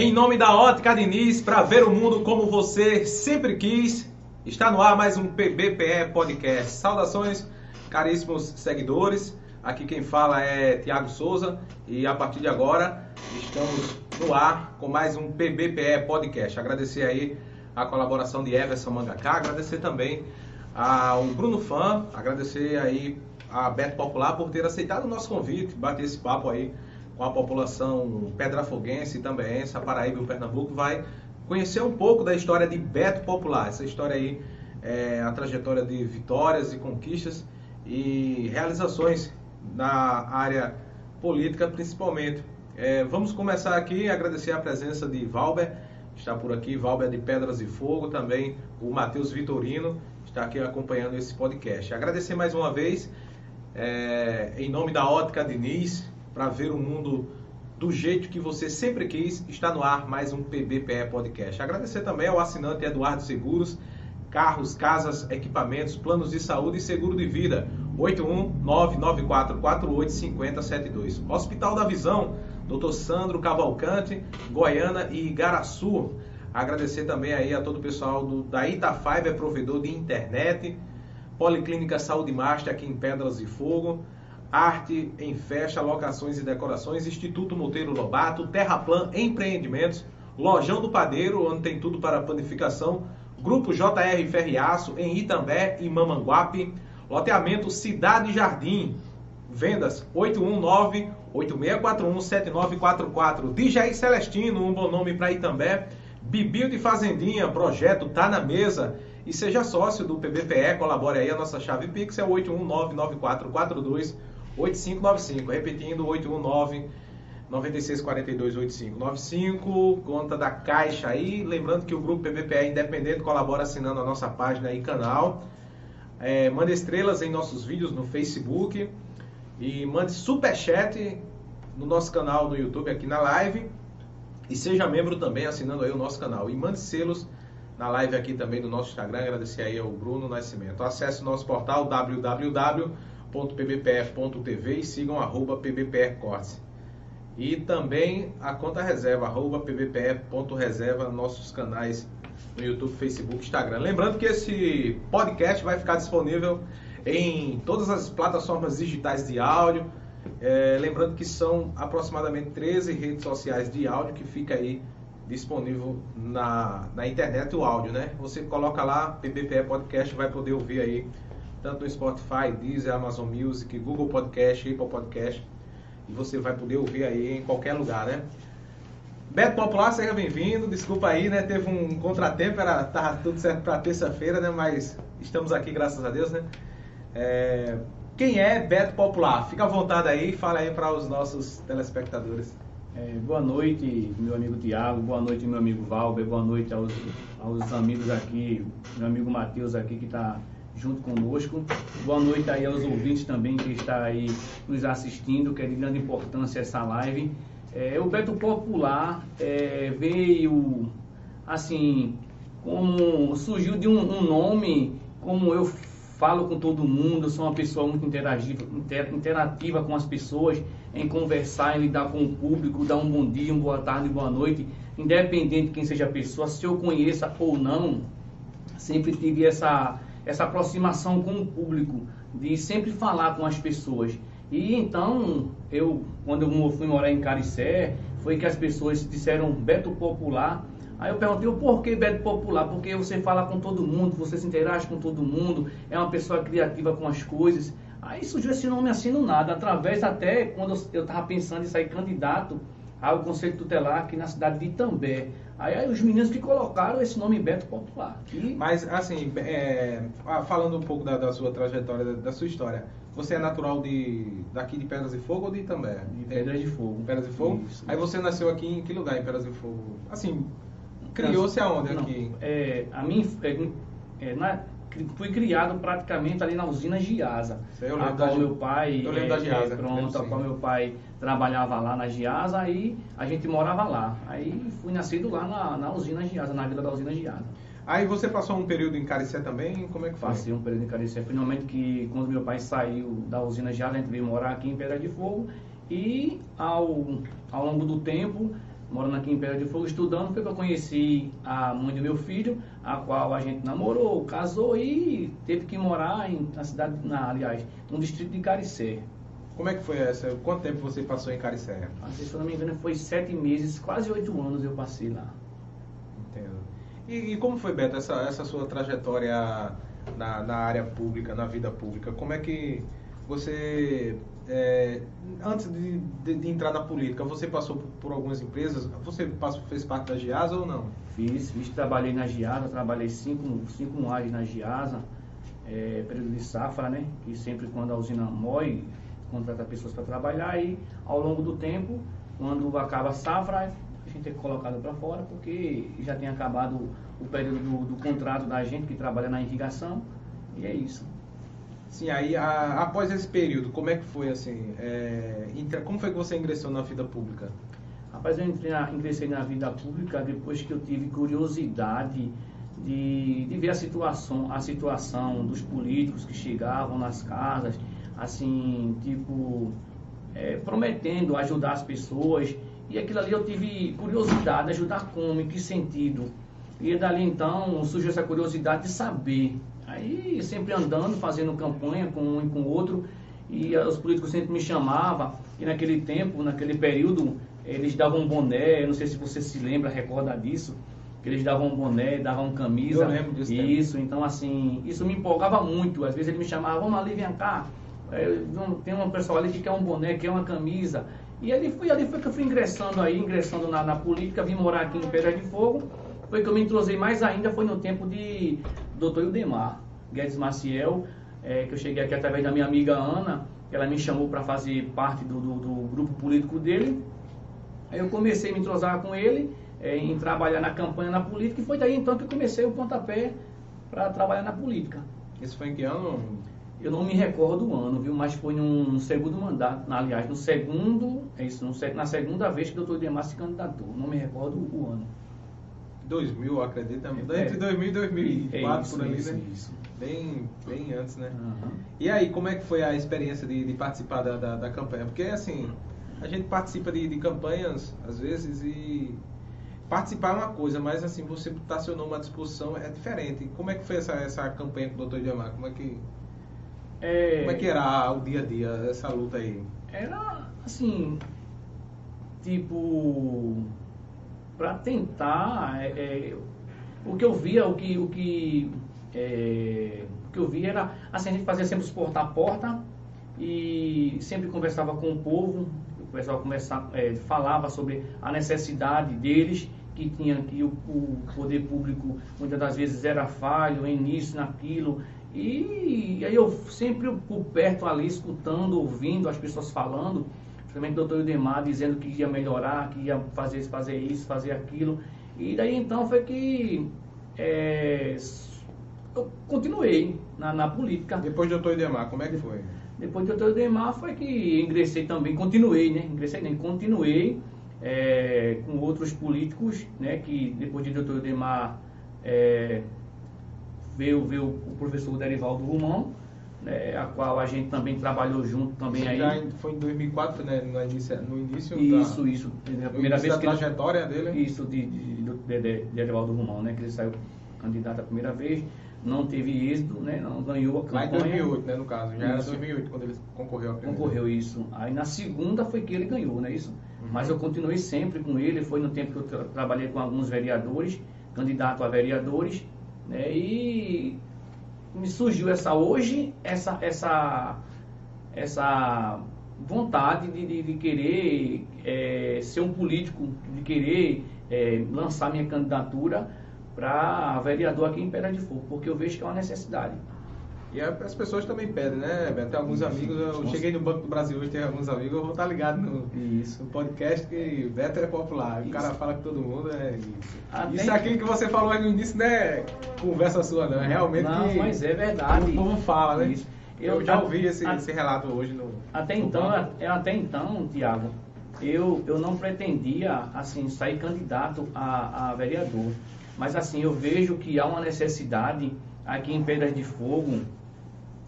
Em nome da Ótica Diniz, para ver o mundo como você sempre quis, está no ar mais um PBPE Podcast. Saudações, caríssimos seguidores. Aqui quem fala é Tiago Souza e a partir de agora estamos no ar com mais um PBPE Podcast. Agradecer aí a colaboração de Everson Mangaká, agradecer também ao Bruno Fã, agradecer aí a Beto Popular por ter aceitado o nosso convite, bater esse papo aí com a população pedrafoguense também essa Paraíba e o Pernambuco, vai conhecer um pouco da história de Beto Popular, essa história aí, é, a trajetória de vitórias e conquistas e realizações na área política principalmente. É, vamos começar aqui, agradecer a presença de Valber, está por aqui, Valber de Pedras e Fogo, também o Matheus Vitorino, está aqui acompanhando esse podcast. Agradecer mais uma vez, é, em nome da Ótica Diniz, para ver o mundo do jeito que você sempre quis. Está no ar mais um PBPE Podcast. Agradecer também ao assinante Eduardo Seguros, carros, casas, equipamentos, planos de saúde e seguro de vida. 81994485072. Hospital da Visão, Dr. Sandro Cavalcante, Goiânia e Igaraçu. Agradecer também aí a todo o pessoal do, da Itafiber, provedor de internet. Policlínica Saúde Master aqui em Pedras de Fogo. Arte em Festa, Locações e Decorações, Instituto Monteiro Lobato, Terraplan Empreendimentos, Lojão do Padeiro, onde tem tudo para panificação, Grupo JR Ferriaço em Itambé e Mamanguape, loteamento Cidade Jardim, vendas 819-8641-7944, DJ Celestino, um bom nome para Itambé, Bibil de Fazendinha, projeto tá na mesa, e seja sócio do PBPE, colabore aí, a nossa chave Pix é 819-9442 8595, repetindo 819 9642 8595, conta da Caixa aí, lembrando que o grupo PVPE independente colabora assinando a nossa página e canal. É, mande estrelas em nossos vídeos no Facebook. E mande superchat no nosso canal no YouTube aqui na live. E seja membro também assinando aí o nosso canal. E mande selos na live aqui também do nosso Instagram, agradecer aí ao Bruno Nascimento. Acesse o nosso portal www pbpr.tv e sigam arroba pbprcortes. E também a conta reserva, arroba pbpr.reserva, nossos canais no YouTube, Facebook, Instagram. Lembrando que esse podcast vai ficar disponível em todas as plataformas digitais de áudio. É, lembrando que são aproximadamente 13 redes sociais de áudio que fica aí disponível na, na internet o áudio, né? Você coloca lá, PBPE Podcast, vai poder ouvir aí tanto no Spotify, Deezer, Amazon Music, Google Podcast, Apple Podcast. E você vai poder ouvir aí em qualquer lugar, né? Beto Popular, seja bem-vindo. Desculpa aí, né? Teve um contratempo, era, tava tudo certo para terça-feira, né? Mas estamos aqui, graças a Deus, né? É... Quem é Beto Popular? Fica à vontade aí, fala aí para os nossos telespectadores. É, boa noite, meu amigo Tiago, boa noite, meu amigo Valber, boa noite aos, aos amigos aqui, meu amigo Matheus aqui que está junto conosco. Boa noite aí aos ouvintes também que está aí nos assistindo, que é de grande importância essa live. É, o Beto Popular é, veio assim, como surgiu de um, um, nome, como eu falo com todo mundo, sou uma pessoa muito interativa, inter, interativa com as pessoas, em conversar, em lidar com o público, dar um bom dia, uma boa tarde, boa noite, independente de quem seja a pessoa, se eu conheça ou não, sempre tive essa essa aproximação com o público, de sempre falar com as pessoas. E então, eu, quando eu fui morar em Caricé, foi que as pessoas disseram Beto Popular. Aí eu perguntei o porquê Beto Popular, porque você fala com todo mundo, você se interage com todo mundo, é uma pessoa criativa com as coisas. Aí surgiu esse nome assim no nada, através até quando eu estava pensando em sair candidato ao Conselho Tutelar aqui na cidade de Itambé. Aí, os meninos que colocaram esse nome Beto Popular. Que... Mas, assim, é, falando um pouco da, da sua trajetória, da, da, sua história, você é natural de daqui de Pedras de Fogo ou de Itambé? De Pedras de Fogo. Pedras de Fogo? Isso, aí você nasceu aqui em que lugar em Pedras de Fogo? Assim, criou-se aonde Não, aqui? É, a minha... É, é, na, fui criado praticamente ali na usina Giasa. Eu lembro a qual meu pai. Eu lembro é, da Giasa. É, pronto, a qual meu pai trabalhava lá na Giasa, aí a gente morava lá. Aí fui nascido lá na, na usina Giasa, na vila da usina Giasa. Aí você passou um período em Caricé também? Como é que foi? Passei um período em Caricé. Finalmente que quando meu pai saiu da usina Giasa, a gente veio morar aqui em Pedra de Fogo. E ao, ao longo do tempo, morando aqui em Pedra de Fogo, estudando, foi que eu conheci a mãe do meu filho, a qual a gente namorou, casou e teve que morar em, na cidade, na, aliás, no distrito de Caricé. Como é que foi essa? Quanto tempo você passou em Caricé? Se eu não me engano, foi sete meses, quase oito anos eu passei lá. Entendo. E, e como foi, Beto, essa, essa sua trajetória na, na área pública, na vida pública? Como é que você é, antes de, de, de, entrar na política, você passou por, por, algumas empresas? Você passou, fez parte da Giasa ou não? Fiz, fiz trabalhei na Giasa, trabalhei cinco, cinco anos na Giasa, é, período de safra, né? Que sempre quando a usina mói, contrata pessoas para trabalhar e ao longo do tempo, quando acaba a safra, a gente é colocado para fora porque já tem acabado o período do, do contrato da gente que trabalha na irrigação e é isso. Sim, aí a, após esse período, como é que foi assim? É, como foi que você ingressou na vida pública? Rapaz, eu entrei na, ingressei na vida pública depois que eu tive curiosidade de, de ver a situação, a situação dos políticos que chegavam nas casas, assim, tipo, é, prometendo ajudar as pessoas. E aquilo ali eu tive curiosidade, ajudar como, em que sentido. E dali então surgiu essa curiosidade de saber Aí sempre andando, fazendo campanha com um e com o outro, e os políticos sempre me chamavam, e naquele tempo, naquele período, eles davam um boné, não sei se você se lembra, recorda disso, que eles davam um boné, davam camisa. Eu lembro disso. Isso, tempo. então assim, isso me empolgava muito. Às vezes ele me chamava, vamos ali, vem cá. É, tem uma pessoa ali que quer um boné, quer uma camisa. E ali foi, ali foi que eu fui ingressando aí, ingressando na, na política, vim morar aqui em Pedra de Fogo. Foi que eu me entrosei mais ainda, foi no tempo de doutor Ildemar Guedes Maciel, é, que eu cheguei aqui através da minha amiga Ana, ela me chamou para fazer parte do, do, do, grupo político dele. Aí eu comecei a me entrosar com ele, é, em trabalhar na campanha na política, e foi daí então que eu comecei o pontapé para trabalhar na política. Isso foi em que ano? Eu não me recordo o ano, viu? Mas foi no segundo mandato, aliás, no segundo, é isso, no, na segunda vez que o doutor Demar se candidatou. Não me recordo o ano. 2000, acredito, é, entre 2000 e 2004, é isso, por ali, isso, né? Isso. Bem, bem antes, né? Uhum. E aí, como é que foi a experiência de, de participar da, da, da, campanha? Porque, assim, a gente participa de, de, campanhas, às vezes, e participar é uma coisa, mas, assim, você estacionou uma disposição é diferente. Como é que foi essa, essa campanha com o doutor Diamar? Como é que... É... Como é que era o dia a dia, essa luta aí? Era, assim, tipo para tentar. É, é, o que eu via, o que, o que, é, o que eu via era assim, a gente fazia sempre os porta a porta e sempre conversava com o povo, o pessoal começava, é, falava sobre a necessidade deles, que tinha que o, o, poder público muitas das vezes era falho em nisso, naquilo. E aí eu sempre por perto ali, escutando, ouvindo as pessoas falando, principalmente o doutor Udemar dizendo que ia melhorar, que ia fazer, fazer isso, fazer aquilo. E daí então foi que é, eu continuei na, na, política. Depois do doutor Idemar, como é que foi? Depois do doutor Idemar foi que ingressei também, continuei, né? Ingressei, nem continuei é, com outros políticos, né? Que depois de doutor Idemar é, veio, veio o professor Derivaldo Romão né, a qual a gente também trabalhou junto também aí. Já foi em 2004, né, no início, no início Isso, da, isso. A primeira vez da que trajetória ele, dele. Isso, de, de, de, de, de Edivaldo Romão, né, que ele saiu candidato a primeira vez, não teve êxito, né, não ganhou a campanha. Lá em 2008, né, no caso, já isso. era 2008 quando ele concorreu a primeira Concorreu, isso. Aí na segunda foi que ele ganhou, né, isso. Uhum. Mas eu continuei sempre com ele, foi no tempo que eu tra trabalhei com alguns vereadores, candidato a vereadores, né, e me surgiu essa hoje, essa, essa, essa vontade de, de, de querer é, ser um político, de querer é, lançar minha candidatura para vereador aqui em Pedra de Fogo, porque eu vejo que é uma necessidade. E as pessoas também pedem, né, Beto? Tem alguns amigos, eu cheguei no Banco do Brasil hoje, tem alguns amigos, eu vou estar ligado no, isso. no podcast que Beto é popular. Isso. O cara fala que todo mundo é isso. Até isso aqui que você falou aí no início não é conversa sua, não. É realmente não, que mas é verdade. o povo fala, né? Isso. Eu, eu já ouvi esse, a, esse, relato hoje no. Até no então, até então, Tiago, eu, eu não pretendia assim sair candidato a, a vereador. Mas assim, eu vejo que há uma necessidade aqui em Pedras de Fogo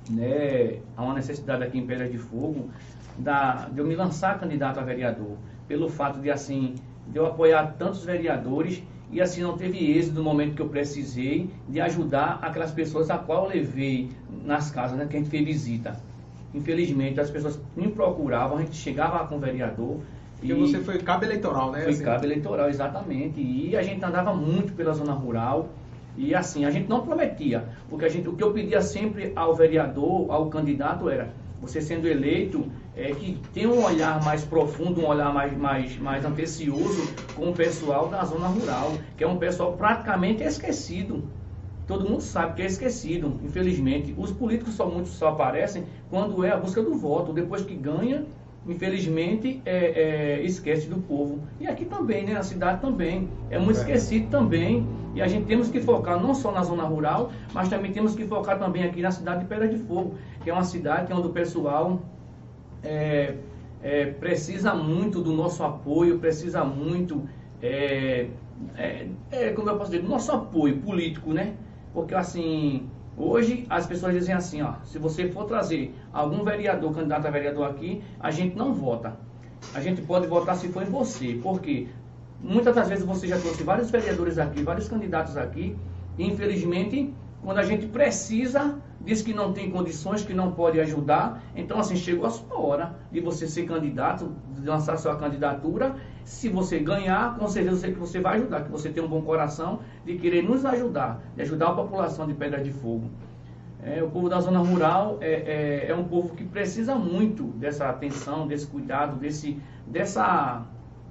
né, há uma necessidade aqui em Pedra de Fogo da, de eu me lançar candidato a vereador, pelo fato de assim de eu apoiar tantos vereadores e assim não teve êxito no momento que eu precisei de ajudar aquelas pessoas a qual eu levei nas casas, né, que a gente fez visita. Infelizmente, as pessoas me procuravam, a gente chegava com o vereador. Porque e você foi cabo eleitoral, né? Foi assim. cabo eleitoral, exatamente. E a gente andava muito pela zona rural. E assim, a gente não prometia. Porque a gente, o que eu pedia sempre ao vereador, ao candidato, era você sendo eleito, é, que tem um olhar mais profundo, um olhar mais, mais, mais antecioso com o pessoal da zona rural, que é um pessoal praticamente esquecido. Todo mundo sabe que é esquecido, infelizmente. Os políticos só muitos só aparecem quando é a busca do voto. Depois que ganha, infelizmente, é, é, esquece do povo. E aqui também, né? A cidade também. É muito é. esquecido também. E a gente temos que focar não só na zona rural, mas também temos que focar também aqui na cidade de Pedra de Fogo, que é uma cidade onde o pessoal é, é, precisa muito do nosso apoio, precisa muito, é, é, é, como eu posso dizer, do nosso apoio político, né? Porque assim, hoje as pessoas dizem assim, ó, se você for trazer algum vereador, candidato a vereador aqui, a gente não vota. A gente pode votar se for em você, porque muitas das vezes você já trouxe vários vereadores aqui, vários candidatos aqui, e infelizmente, quando a gente precisa, diz que não tem condições, que não pode ajudar. Então, assim, chegou a sua hora de você ser candidato, de lançar sua candidatura. Se você ganhar, com certeza que você vai ajudar, que você tem um bom coração de querer nos ajudar, de ajudar a população de Pedra de Fogo. É, o povo da zona rural é, é, é, um povo que precisa muito dessa atenção, desse cuidado, desse, dessa,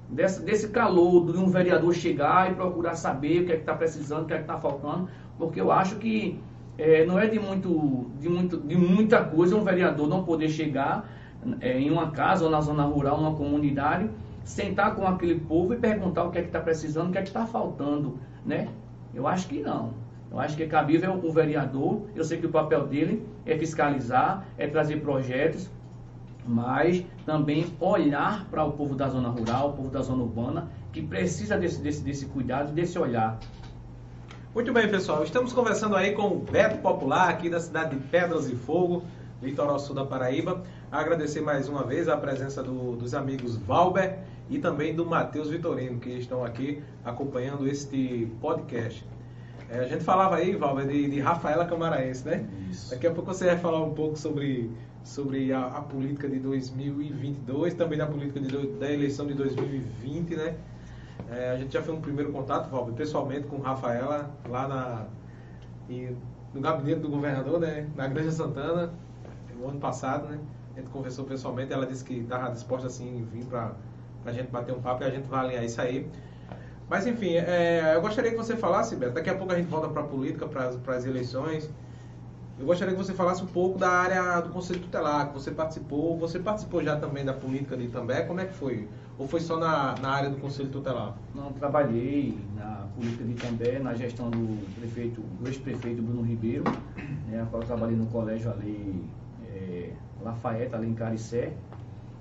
desse, desse calor de um vereador chegar e procurar saber o que é que está precisando, o que é que está faltando, porque eu acho que é, não é de, muito, de, muito, de muita coisa um vereador não poder chegar é, em uma casa ou na zona rural, numa comunidade, sentar com aquele povo e perguntar o que é que está precisando, o que é que está faltando, né? Eu acho que não. Eu acho que é cabível o vereador, eu sei que o papel dele é fiscalizar, é trazer projetos, mas também olhar para o povo da zona rural, o povo da zona urbana, que precisa desse, desse, desse cuidado, desse olhar. Muito bem, pessoal. Estamos conversando aí com o Beto Popular, aqui da cidade de Pedras e Fogo, litoral sul da Paraíba. Agradecer mais uma vez a presença do, dos amigos Valber e também do Matheus Vitorino, que estão aqui acompanhando este podcast. É, a gente falava aí, Valber, de, de Rafaela Camaraense, né? Isso. Daqui a pouco você vai falar um pouco sobre, sobre a, a política de 2022, também da política de, da eleição de 2020, né? É, a gente já fez um primeiro contato, Valber, pessoalmente com Rafaela, lá na, e, no gabinete do governador, né, na Granja Santana, no ano passado, né? A gente conversou pessoalmente, ela disse que estava disposta assim vir para a gente bater um papo e a gente vai alinhar isso aí. Mas enfim, é, eu gostaria que você falasse, Beto, daqui a pouco a gente volta para a política, para as eleições. Eu gostaria que você falasse um pouco da área do Conselho Tutelar, que você participou. Você participou já também da política de Itambé, como é que foi? Ou foi só na, na área do Conselho Tutelar? Não, trabalhei na política de Itambé, na gestão do prefeito, do ex-prefeito Bruno Ribeiro, né, a qual eu trabalhei no colégio ali, Lafayette, ali em Caricé.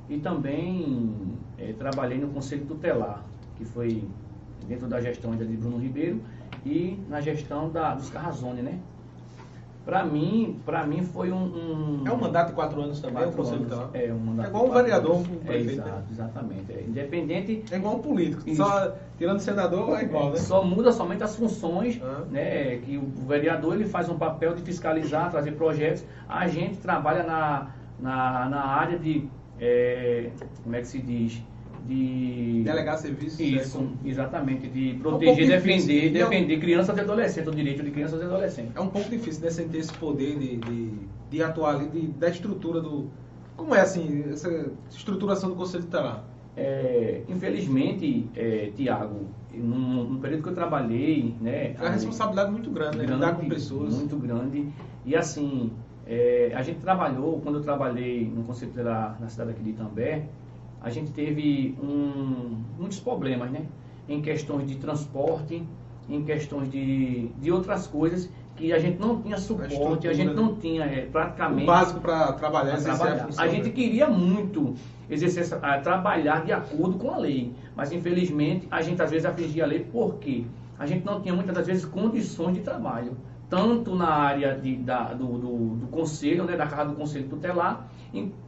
E também é, trabalhei no Conselho Tutelar, que foi dentro da gestão de Bruno Ribeiro e na gestão da, dos Carrazone, né? Para mim, para mim foi um, um, É um mandato de quatro anos também, quatro o anos, É, um mandato é igual um vereador, um prefeito. É, exato, exatamente. É, independente. É igual um político. Só tirando senador é igual, né? Só muda somente as funções, ah. né? Que o vereador ele faz um papel de fiscalizar, trazer projetos. A gente trabalha na, na, na área de. É, como é que se diz? De delegar serviços. Né, Isso, né? exatamente, de proteger, um defender, defender um... crianças e adolescentes, o direito de crianças e adolescentes. É um pouco difícil, né, sem ter esse poder de, de, de atuar ali, de, da estrutura do... Como é, assim, essa estruturação do Conselho Tutelar? É, infelizmente, é, Tiago, no, no, período que eu trabalhei, né... É uma responsabilidade muito grande, né? Grande, lidar com pessoas. Muito grande. E assim, é, a gente trabalhou, quando eu trabalhei no Conselho Tutelar na cidade aqui de Itambé, a gente teve um, muitos problemas, né? Em questões de transporte, em questões de, de outras coisas que a gente não tinha suporte, a, a gente não tinha é, praticamente... O básico para trabalhar, trabalhar. A, a gente né? queria muito exercer, a, trabalhar de acordo com a lei, mas infelizmente a gente às vezes afligia a lei porque a gente não tinha muitas das vezes condições de trabalho, tanto na área de, da, do, do, do conselho, né, da casa do conselho tutelar,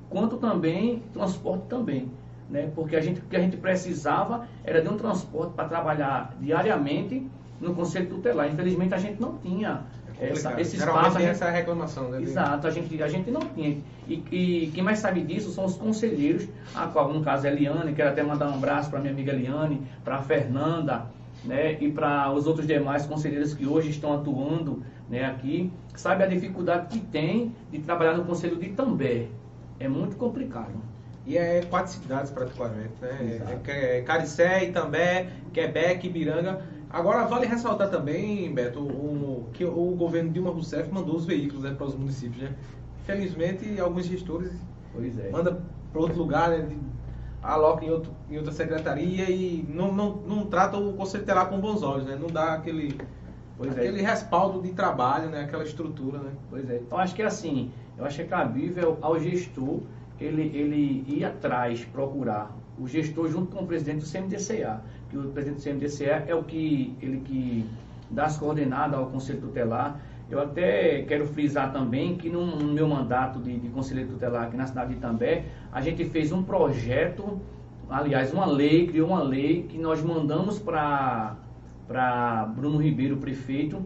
quanto também transporte também. Né? Porque a gente, o que a gente precisava era de um transporte para trabalhar diariamente no Conselho Tutelar. Infelizmente a gente não tinha É essa, esse Geralmente espaço. tem gente- essa reclamação, né? Exato, a gente, a gente não tinha. E, e quem mais sabe disso são os conselheiros, a qual no caso é a Eliane, quero até mandar um abraço para minha amiga Eliane, para a Fernanda, né, e para os outros demais conselheiros que hoje estão atuando né, aqui, sabe a dificuldade que tem de trabalhar no Conselho de Itambé. É muito complicado. E é quatro cidades praticamente, né? Exato. É, é Caricé, Itambé, Quebec, Ibiranga. Agora vale ressaltar também, Beto, o, que o governo Dilma Rousseff mandou os veículos né, para os municípios, né? Infelizmente, alguns gestores Pois é. mandam para outro lugar, né? aloca em, outro, em outra secretaria e não, não, não trata o conselho telar com bons olhos, né? Não dá aquele, Pois é. aquele respaldo de trabalho, né? Aquela estrutura, né? Pois é. Então acho que é assim, eu acho que é cabível ao gestor ele, ele ir atrás, procurar o gestor junto com o presidente do CMDCA, que o presidente do CMDCA é o que ele que dá as coordenadas ao Conselho Tutelar. Eu até quero frisar também que no, no meu mandato de, de conselheiro tutelar aqui na cidade de Itambé, a gente fez um projeto, aliás, uma lei, criou uma lei que nós mandamos para Bruno Ribeiro, prefeito,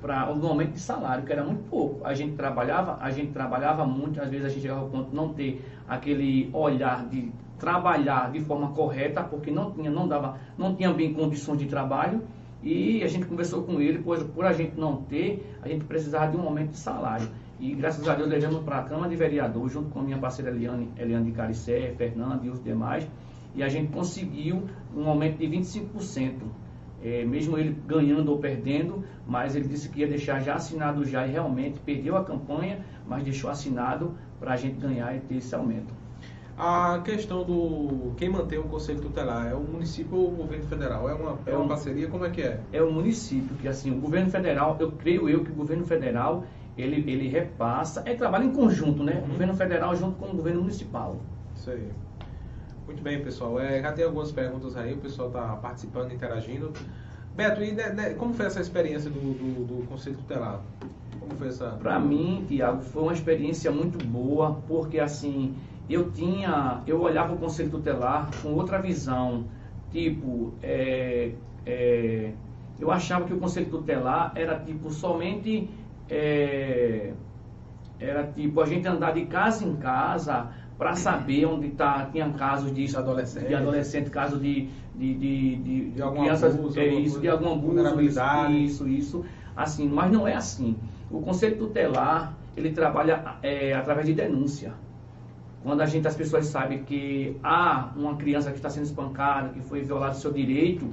para o aumento de salário, que era muito pouco. A gente trabalhava, a gente trabalhava muito, às vezes a gente chegava ao ponto de não ter aquele olhar de trabalhar de forma correta, porque não tinha, não dava, não tinha bem condições de trabalho. E a gente conversou com ele, pois por a gente não ter, a gente precisava de um aumento de salário. E graças a Deus levamos para a Câmara de Vereador, junto com a minha parceira Eliane, Eliane de Caricé, Fernando e os demais, e a gente conseguiu um aumento de 25%. É, mesmo ele ganhando ou perdendo, mas ele disse que ia deixar já assinado já e realmente perdeu a campanha, mas deixou assinado para a gente ganhar e ter esse aumento. A questão do quem mantém o conselho tutelar é o município ou o governo federal? É uma, é É uma um- parceria? Como é que é? É o município que assim, o governo federal, eu creio eu que o governo federal ele, ele repassa, é trabalho em conjunto, né? O governo federal junto com o governo municipal. Isso aí. Muito bem, pessoal. É, já tem algumas perguntas aí, o pessoal está participando, interagindo. Beto, e como foi essa experiência do, do, do Conselho Tutelar? Como foi essa. Para mim, Tiago, foi uma experiência muito boa, porque assim, eu tinha, eu olhava o conselho tutelar com outra visão, tipo, é, é, eu achava que o conselho tutelar era tipo somente, é, era tipo a gente andar de casa em casa para saber onde tá, tinha casos de, De adolescente. de adolescente, caso de, de, de, de, De algum crianças, abuso, é alguma isso, de algum abuso, vulnerabilidade. isso, isso, assim, mas não é assim. O conselho tutelar, ele trabalha é, através de denúncia. Quando a gente, as pessoas sabem que há uma criança que está sendo espancada, que foi violado seu direito,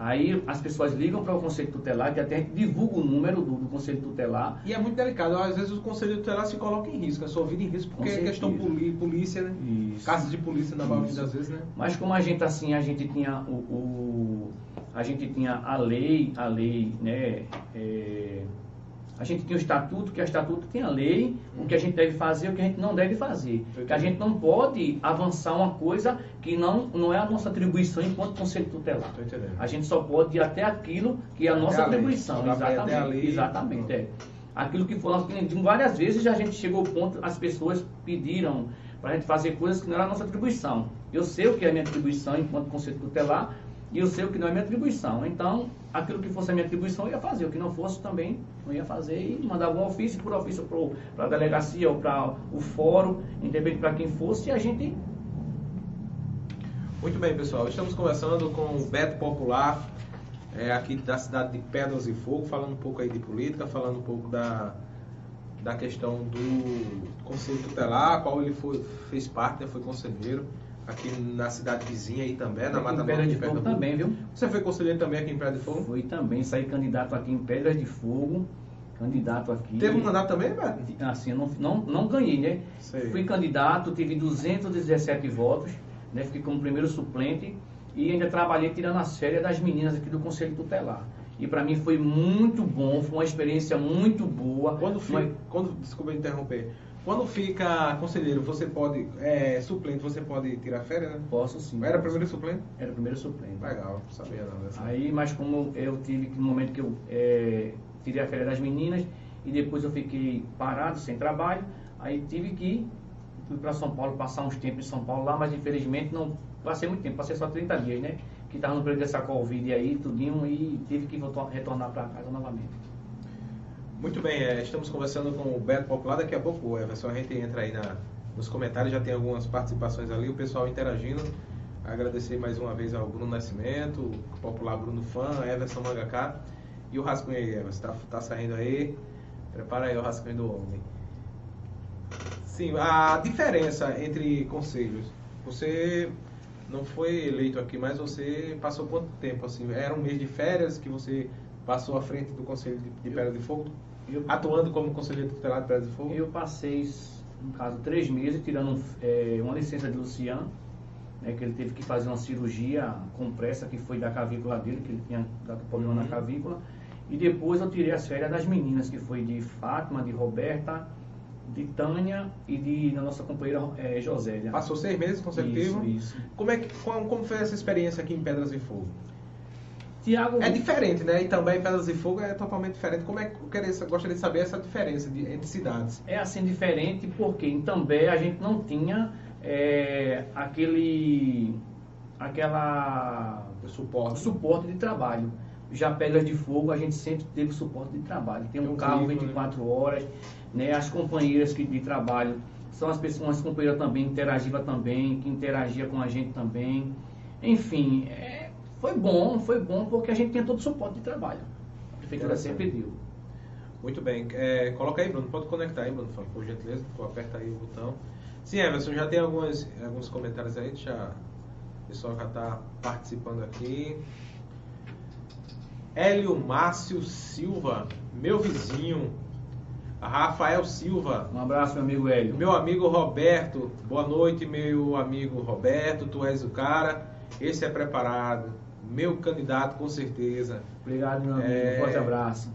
aí as pessoas ligam para o conselho tutelar, que até a gente divulga o número do, do conselho tutelar. E é muito delicado. Às vezes o Conselho Tutelar se coloca em risco, a sua vida em risco, porque é questão poli, polícia, né? Isso. Casos de polícia na maioria das vezes, né? Mas como a gente assim, a gente tinha o, o- a gente tinha a lei, a lei, né? é, a gente tinha o estatuto, que o estatuto tem a lei, o que a gente deve fazer, o que a gente não deve fazer. Que a gente não pode avançar uma coisa que não, não é a nossa atribuição enquanto conselho tutelar. A gente só pode ir até aquilo que é a nossa a lei. atribuição. A Exatamente. lei. Exatamente, é. Aquilo que de várias vezes a gente chegou ao ponto, as pessoas pediram para a gente fazer coisas que não era a nossa atribuição. Eu sei o que é a minha atribuição enquanto conselho tutelar e eu sei o que não é minha atribuição. Então, aquilo que fosse a minha atribuição eu ia fazer, o que não fosse também não ia fazer e mandava um ofício por ofício para a delegacia ou para o fórum, independente para quem fosse, e a gente Muito bem, pessoal. Estamos conversando com o Beto Popular, é, aqui da cidade de Pedras e Fogo, falando um pouco aí de política, falando um pouco da, da questão do Conselho Tutelar, qual ele foi, fez parte, né, foi conselheiro aqui na cidade vizinha aí também, na Mata Pedra de. Fogo também, viu? Você foi conselheiro também aqui em Pedra de Fogo? Fui também, saí candidato aqui em Pedras de Fogo, candidato aqui. Teve um mandato também, Beto? Assim, eu não, não, não ganhei, né? Sei. Fui candidato, tive 217 votos, né? Fiquei como primeiro suplente e ainda trabalhei tirando as férias das meninas aqui do Conselho Tutelar. E para mim foi muito bom, foi uma experiência muito boa. Quando Uma- fica, quando, desculpa interromper. Quando fica conselheiro, você pode, é, suplente, você pode tirar férias, né? Posso sim. Era primeiro suplente? Era primeiro suplente. Legal, não sabia não dessa. Aí, mas como eu tive que no momento que eu eh, tirei a férias das meninas e depois eu fiquei parado, sem trabalho, aí tive que fui para São Paulo passar uns tempos em São Paulo lá, mas infelizmente não passei muito tempo, passei só 30 dias, né? Que estava no período dessa Covid aí, tudinho, e tive que voltar, retornar para casa novamente. Muito bem, é, estamos conversando com o Beto Popular, daqui a pouco, Everson, a gente entra aí na, nos comentários, já tem algumas participações ali, o pessoal interagindo. Agradecer mais uma vez ao Bruno Nascimento, o popular Bruno Fã, Everson Mangaká e o Rascunho aí, Everson, tá, tá saindo aí. Prepara aí o Rascunho do Homem. Sim, a diferença entre conselhos. Você não foi eleito aqui, mas você passou quanto tempo assim? Era um mês de férias que você passou à frente do Conselho de, de Pedra de Fogo? Eu, atuando como conselheiro tutelar de Pedra de Fogo? Eu passei, no caso, três meses tirando é, uma licença de Luciano, né, que ele teve que fazer uma cirurgia compressa que foi da cavícula dele, que ele tinha dado problema uhum. na cavícula. E depois eu tirei as férias das meninas, que foi de Fátima, de Roberta, de Tânia e de da nossa companheira é, Josélia. Passou seis meses consecutivo? Isso, isso. Como, é que, como, como foi essa experiência aqui em Pedras de Fogo? Tiago... É diferente, né? E também Pedras de Fogo é totalmente diferente. Como é que eu queria, gostaria de saber essa diferença de, entre cidades? É assim diferente porque em També a gente não tinha é, aquele aquela suporte. suporte de trabalho. Já Pedras de Fogo a gente sempre teve suporte de trabalho. Tem um, um carro 24 né? horas, né? As companheiras que, de trabalho são as pessoas, as companheiras também interagiva também, que interagia com a gente também. Enfim, é, foi bom, foi bom porque a gente tinha todo o suporte de trabalho. A prefeitura sempre deu. Muito bem. É, coloca aí, Bruno. Pode conectar aí, Bruno, por gentileza. Aperta aí o botão. Sim, Emerson, já tem alguns, alguns comentários aí, já, o pessoal já está participando aqui. Hélio Márcio Silva, meu vizinho. Rafael Silva. Um abraço, meu amigo Hélio. Meu amigo Roberto. Boa noite, meu amigo Roberto. Tu és o cara. Esse é preparado. Meu candidato, com certeza. Obrigado, meu amigo. É... Um forte abraço.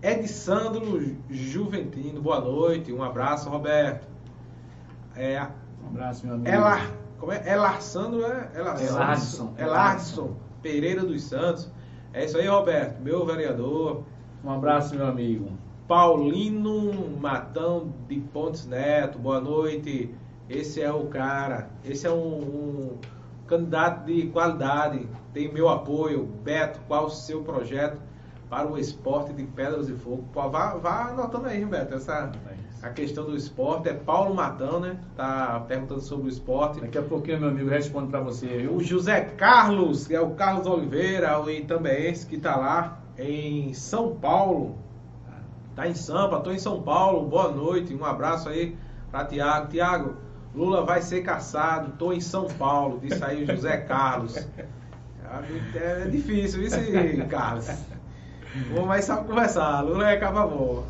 Edisandro Juventino. Boa noite. Um abraço, Roberto. É, um abraço, meu amigo. Elar, como é? Elarsandro, é? Elardson. Elardson Pereira dos Santos. É isso aí, Roberto, meu vereador. Um abraço, meu amigo. Paulino Matão de Pontes Neto, boa noite. Esse é o cara, esse é um, um candidato de qualidade, tem meu apoio. Beto, qual o seu projeto para o esporte de Pedras e Fogo? Pô, vá, vá anotando aí, Beto, essa, a questão do esporte. É Paulo Matão, né? Tá perguntando sobre o esporte. Daqui a pouquinho meu amigo responde para você. O José Carlos, que é o Carlos Oliveira, o Itambeense, que tá lá em São Paulo. Tá em Sampa, tô em São Paulo. Boa noite, um abraço aí para Tiago. Tiago, Lula vai ser caçado, tô em São Paulo, disse aí o José Carlos. É difícil, isso Carlos. Vamos mais só conversar, Lula é capa boa.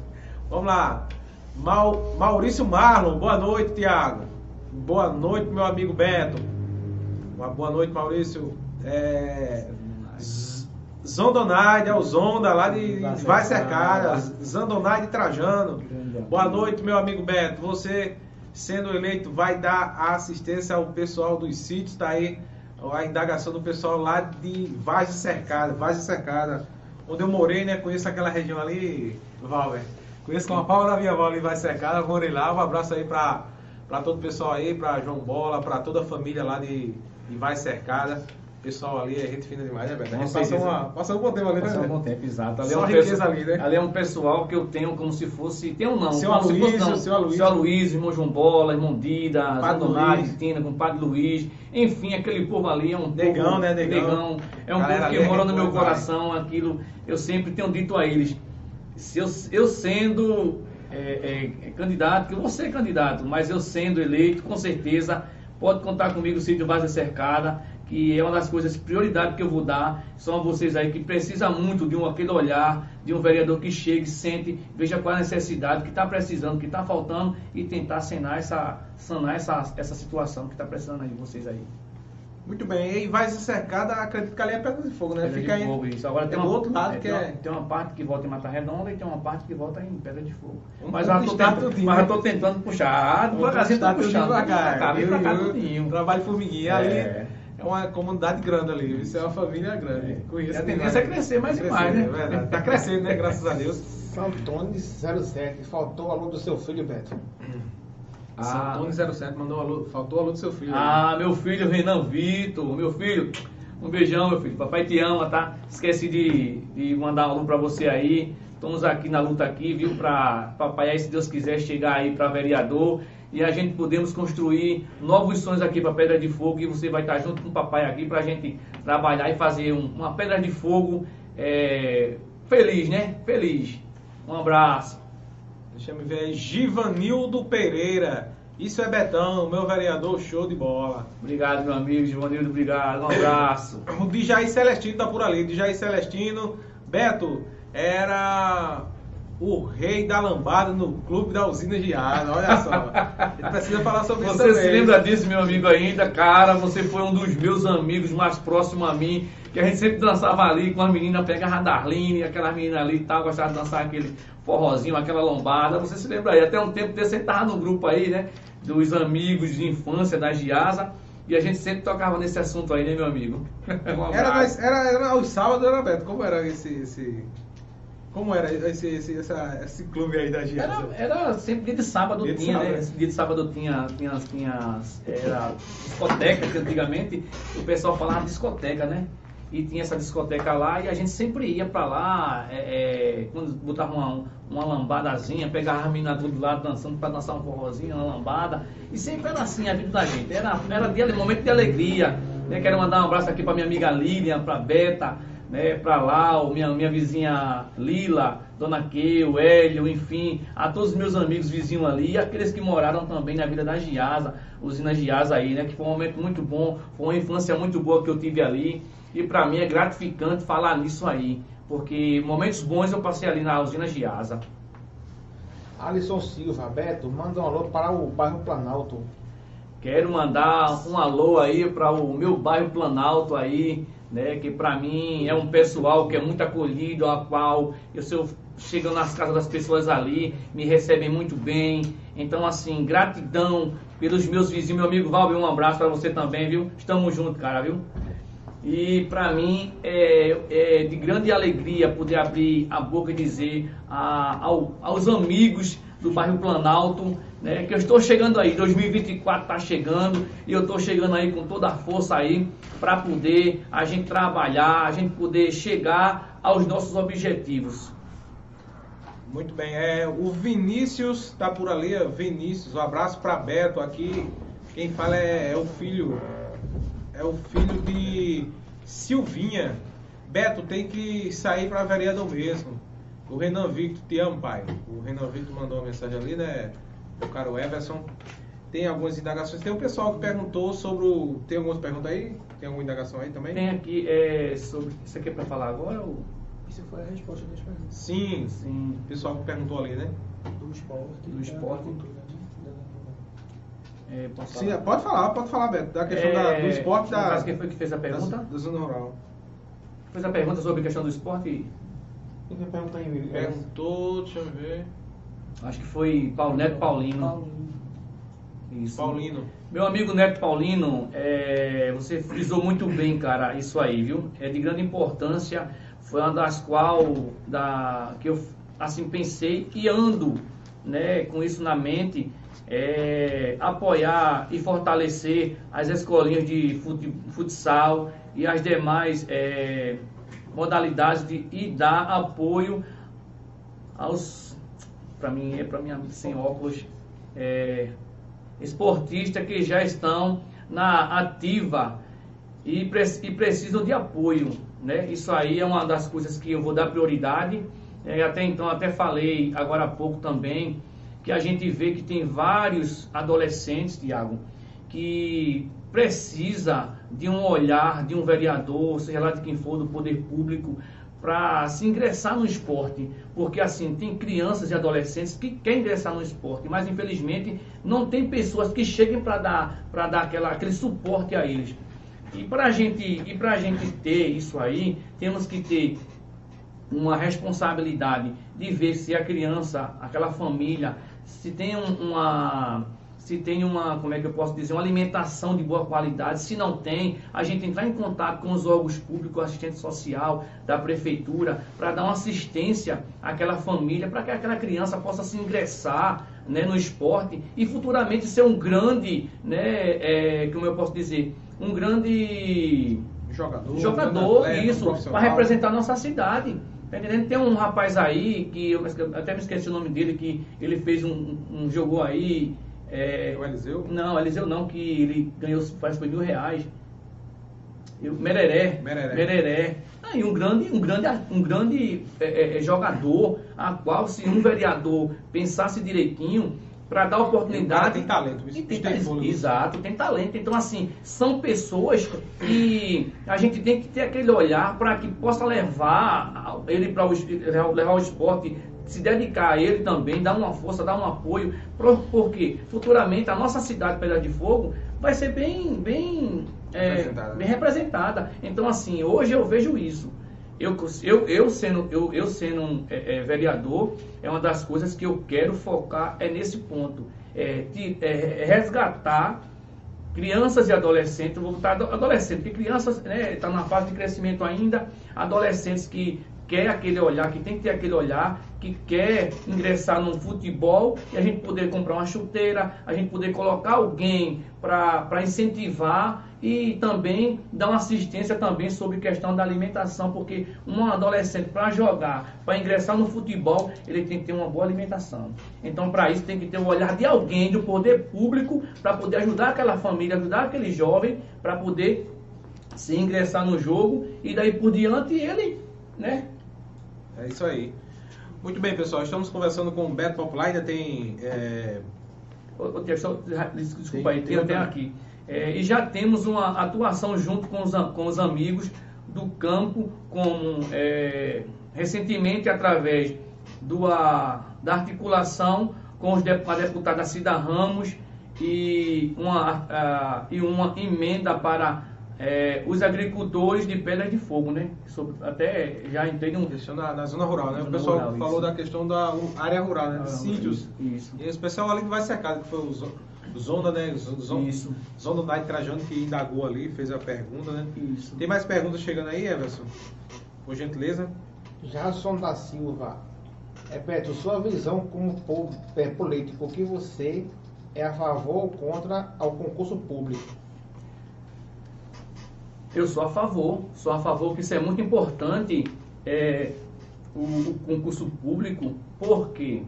Vamos lá. Mau, Maurício Marlon, boa noite, Tiago. Boa noite, meu amigo Beto. Uma boa noite, Maurício. É, Zondonaide, é o Zonda, lá de Vai Cercada. Zandonaide Trajano. Boa noite, meu amigo Beto. Você, sendo eleito, vai dar assistência ao pessoal dos sítios, tá aí a indagação do pessoal lá de Vaz Cercada. Vaz Cercada, onde eu morei, né? Conheço aquela região ali, Valver. Conheço com a palma da minha avó ali, vai secar, morei lá. Um abraço aí pra todo o pessoal aí, pra João Bola, pra toda a família lá de, de Vai Cercada. Pessoal ali é gente fina demais, né, Beto? A gente passou, uma, passou um bom tempo ali, né? Passou um bom tempo, exato. Ali é, um riqueza ali, né? ali é um pessoal que eu tenho como se fosse. Tem um não. Seu Aloysio, não. seu Aloysio. Seu Aloysio, irmão João Bola, irmão Dida, Zandonari, Tina, com o Padre Luiz. Enfim, aquele povo ali é um negão, povo. né? Negão. negão. É um Galera povo que mora no meu coração. Aquilo eu sempre tenho dito a eles. Se eu, eu sendo é, é, é, candidato, que eu vou ser candidato, mas eu sendo eleito, com certeza, pode contar comigo, o sítio Base Cercada, que é uma das coisas, prioridade que eu vou dar, são a vocês aí que precisa muito de um aquele olhar, de um vereador que chegue, sente, veja qual é a necessidade, que está precisando, que está faltando, e tentar sanar essa, sanar essa, essa situação que está precisando aí de vocês aí. Muito bem, e vai se cercada, acredito que ali é Pedra de Fogo, né? Pedra Fica de Fogo, isso. Agora tem, um outro lado é, que tem é... Uma, tem uma parte que volta em Mata Redonda e tem uma parte que volta em Pedra de Fogo. Mas eu estou tentando, mas eu tô tentando puxar, devagarzinho tá puxando. Devagar. Cá, vem pra cá tudinho. Trabalho formiguinha é. ali. É uma comunidade grande ali, isso é uma família grande. Conheço a tendência é crescer mais e mais, né? É verdade. Tá crescendo, né? Graças a Deus. Santones 07, faltou o aluno do seu filho, Beto. Ah, Santoni 07 mandou alô, faltou alô do seu filho. Ah, meu filho Renan Vitor, meu filho, um beijão, meu filho. Papai te ama, tá? Esqueci de, de mandar um alô pra você aí. Estamos aqui na luta aqui, viu? Pra papai aí, se Deus quiser, chegar aí para vereador e a gente podemos construir novos sonhos aqui para Pedra de Fogo e você vai estar junto com o papai aqui para a gente trabalhar e fazer um, uma Pedra de Fogo é, feliz, né? Feliz. Um abraço. Deixa eu ver aí. Givanildo Pereira. Isso é Betão, meu vereador, show de bola. Obrigado, meu amigo Givanildo, obrigado. Um abraço. o Djaí Celestino tá por ali. Djaí Celestino. Beto, era o rei da lambada no clube da usina de água. Olha só. Ele precisa falar sobre você isso Você se lembra disso, meu amigo, ainda? Cara, você foi um dos meus amigos mais próximos a mim. Que a gente sempre dançava ali com as meninas, pegava a Darlene, aquela menina ali e tal, gostava de dançar aquele forrozinho, aquela lombada. Você se lembra aí? Até um tempo você estava no grupo aí, né? Dos amigos de infância da Giasa. E a gente sempre tocava nesse assunto aí, né, meu amigo? Um era, era, era aos sábados, era Beto? Como era esse, esse, como era esse, esse, essa, esse clube aí da Giasa? Era, era sempre dia de sábado dia tinha, de sábado. né? Dia de sábado tinha, tinha, tinha era discoteca, que antigamente o pessoal falava discoteca, né? E tinha essa discoteca lá e a gente sempre ia pra lá, é, é, quando botava uma, uma lambadazinha, pegava a menina do lado dançando pra dançar um forrozinho, uma lambada. E sempre era assim a vida da gente. Era, era dia, momento de alegria. Né? Quero mandar um abraço aqui pra minha amiga Lilian, pra Beta né, para lá, minha, minha vizinha Lila, Dona Keu, Hélio, enfim, a todos os meus amigos vizinhos ali, e aqueles que moraram também na vida da Giasa, usina Giasa aí, né, que foi um momento muito bom, foi uma infância muito boa que eu tive ali, e para mim é gratificante falar nisso aí, porque momentos bons eu passei ali na usina Giasa. Alisson Silva, Beto, manda um alô para o bairro Planalto. Quero mandar um alô aí para o meu bairro Planalto aí, né, que para mim é um pessoal que é muito acolhido, a qual eu, eu chego nas casas das pessoas ali, me recebem muito bem. Então, assim, gratidão pelos meus vizinhos, meu amigo Valber, um abraço para você também, viu? Estamos juntos, cara, viu? E para mim é, é, de grande alegria poder abrir a boca e dizer a, ao, aos amigos do bairro Planalto, né, que eu estou chegando aí, 2024 está chegando e eu estou chegando aí com toda a força aí para poder a gente trabalhar, a gente poder chegar aos nossos objetivos. Muito bem, é, o Vinícius está por ali, Vinícius, um abraço para Beto aqui, quem fala é, é o filho, é o filho de Silvinha. Beto tem que sair para vereador mesmo. O Renan Victor, te amo, pai. O Renan Victor mandou uma mensagem ali, né? O caro Everson. Tem algumas indagações. Tem um pessoal que perguntou sobre o. Tem algumas perguntas aí? Tem alguma indagação aí também? Tem aqui é, sobre. Isso aqui é para falar agora? Ou... Isso foi a resposta das perguntas. Sim, sim. O pessoal que perguntou ali, né? Do esporte. Do esporte. Né? É, Sim, falar? pode falar, pode falar, Beto. Da questão é, da, do esporte da. Caso, quem foi que fez a pergunta? Da, da zona rural. Fez a pergunta sobre a questão do esporte? Quem perguntou aí, Perguntou, deixa eu ver. Acho que foi Paulo, Neto Paulino. Paulino. Isso. Paulino. Meu amigo Neto Paulino, é, você frisou muito bem, cara, isso aí, viu? É de grande importância. Foi uma das qual da, que eu assim pensei e ando né, com isso na mente. É, apoiar e fortalecer as escolinhas de futsal e as demais é, modalidades de, e dar apoio aos, para mim, é para mim sem óculos, é, esportistas que já estão na ativa e, e, precisam de apoio, né? Isso aí é uma das coisas que eu vou dar prioridade. É, até então, até falei agora há pouco também que a gente vê que tem vários adolescentes, Tiago, que precisa de um olhar de um vereador, seja lá de quem for, do poder público, para se ingressar no esporte, porque assim tem crianças e adolescentes que querem ingressar no esporte, mas infelizmente não tem pessoas que cheguem para dar para dar aquela, aquele suporte a eles. E para gente e para gente ter isso aí, temos que ter uma responsabilidade de ver se a criança, aquela família, se tem uma se tem uma, como é que eu posso dizer, uma alimentação de boa qualidade. Se não tem, a gente entrar em contato com os órgãos públicos, assistente social, da prefeitura, para dar uma assistência àquela família, para que aquela criança possa se ingressar né, no esporte e futuramente ser um grande, né, é, como eu posso dizer, um grande jogador, jogador atleta, isso, para representar a nossa cidade. Tá entendendo? Tem um rapaz aí, que eu até me esqueci o nome dele, que ele fez um, um jogou aí. É, o Eliseu? Não, Eliseu não, que ele ganhou, parece que foi mil reais. Eu, Mereré. Mereré. Mereré. Aí um grande, um grande, um grande é, é, é jogador, a qual se um vereador pensasse direitinho, para dar oportunidade. tem talento, e tem, tem Exato, tem talento. Então, assim, são pessoas que a gente tem que ter aquele olhar para que possa levar ele para levar o esporte, se dedicar a ele também, dar uma força, dar um apoio, porque futuramente a nossa cidade Pedra de Fogo vai ser bem, bem, é, representada. bem representada. Então, assim, hoje eu vejo isso. Eu, eu, eu sendo, eu, eu sendo um é, é, vereador, é uma das coisas que eu quero focar é nesse ponto. É, de, é, resgatar crianças e adolescentes, vou botar adolescentes, porque crianças estão né, tá na fase de crescimento ainda, adolescentes que quer aquele olhar, que tem que ter aquele olhar, que quer ingressar no futebol e a gente poder comprar uma chuteira, a gente poder colocar alguém para incentivar e também dar uma assistência também sobre questão da alimentação, porque um adolescente para jogar, para ingressar no futebol, ele tem que ter uma boa alimentação. Então, para isso tem que ter o olhar de alguém, do poder público, para poder ajudar aquela família, ajudar aquele jovem, para poder se ingressar no jogo e daí por diante ele, né, é isso aí. Muito bem, pessoal. Estamos conversando com o Beto Popular. Ainda tem. É... desculpa aí, tem, até aqui. É, e já temos uma atuação junto com os, com os amigos do campo, como é, recentemente através do, a, da articulação com os, a deputada Cida Ramos e uma, a, e uma emenda para é, os agricultores de Pedra de Fogo, né? Sobre, até já entrei num... Questão na, na zona rural, né? Zona o pessoal rural, falou isso. da questão da área rural, né? Ah, sítios. Isso. E o pessoal ali que vai cercado, que foi o, Zonda, né? Zonda, isso. Zonda Night Trajano que indagou ali, fez a pergunta, né? Isso. Tem mais perguntas chegando aí, Everson? Por gentileza. Jason da Silva. Beto, sua visão como é, político, que você é a favor ou contra ao concurso público? Eu sou a favor, sou a favor que isso é muito importante, é, o, o concurso público, porque,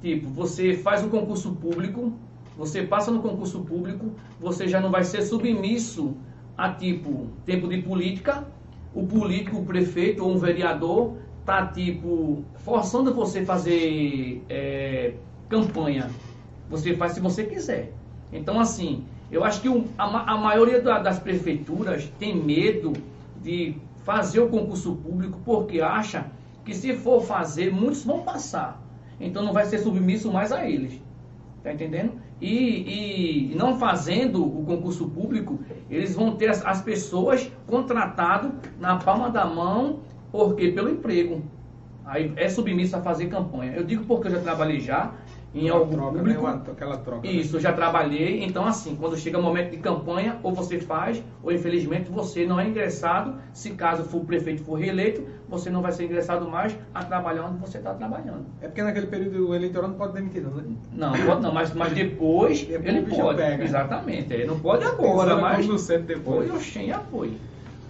tipo, você faz o concurso público, você passa no concurso público, você já não vai ser submisso a, tipo, tempo de política, o político, o prefeito ou um vereador tá, tipo, forçando você a fazer é, campanha. Você faz se você quiser. Então, assim, eu acho que a, a maioria das prefeituras tem medo de fazer o concurso público porque acha que se for fazer, muitos vão passar. Então não vai ser submisso mais a eles. Tá entendendo? E, e não fazendo o concurso público, eles vão ter as, as pessoas contratado na palma da mão, porque pelo emprego. Aí é submisso a fazer campanha. Eu digo porque eu já trabalhei já em uma algum troca, né? público. Né? aquela troca. Né? Isso, eu já trabalhei. Então, assim, quando chega o momento de campanha, ou você faz, ou infelizmente você não é ingressado. Se caso for o prefeito for reeleito, você não vai ser ingressado mais a trabalhar onde você está trabalhando. É porque naquele período eleitoral não pode demitir, não, né? Não, pode não, mas, mas depois, depois ele pode. Pega. Exatamente. Ele não pode agora, mas no centro depois. Foi, oxê, foi.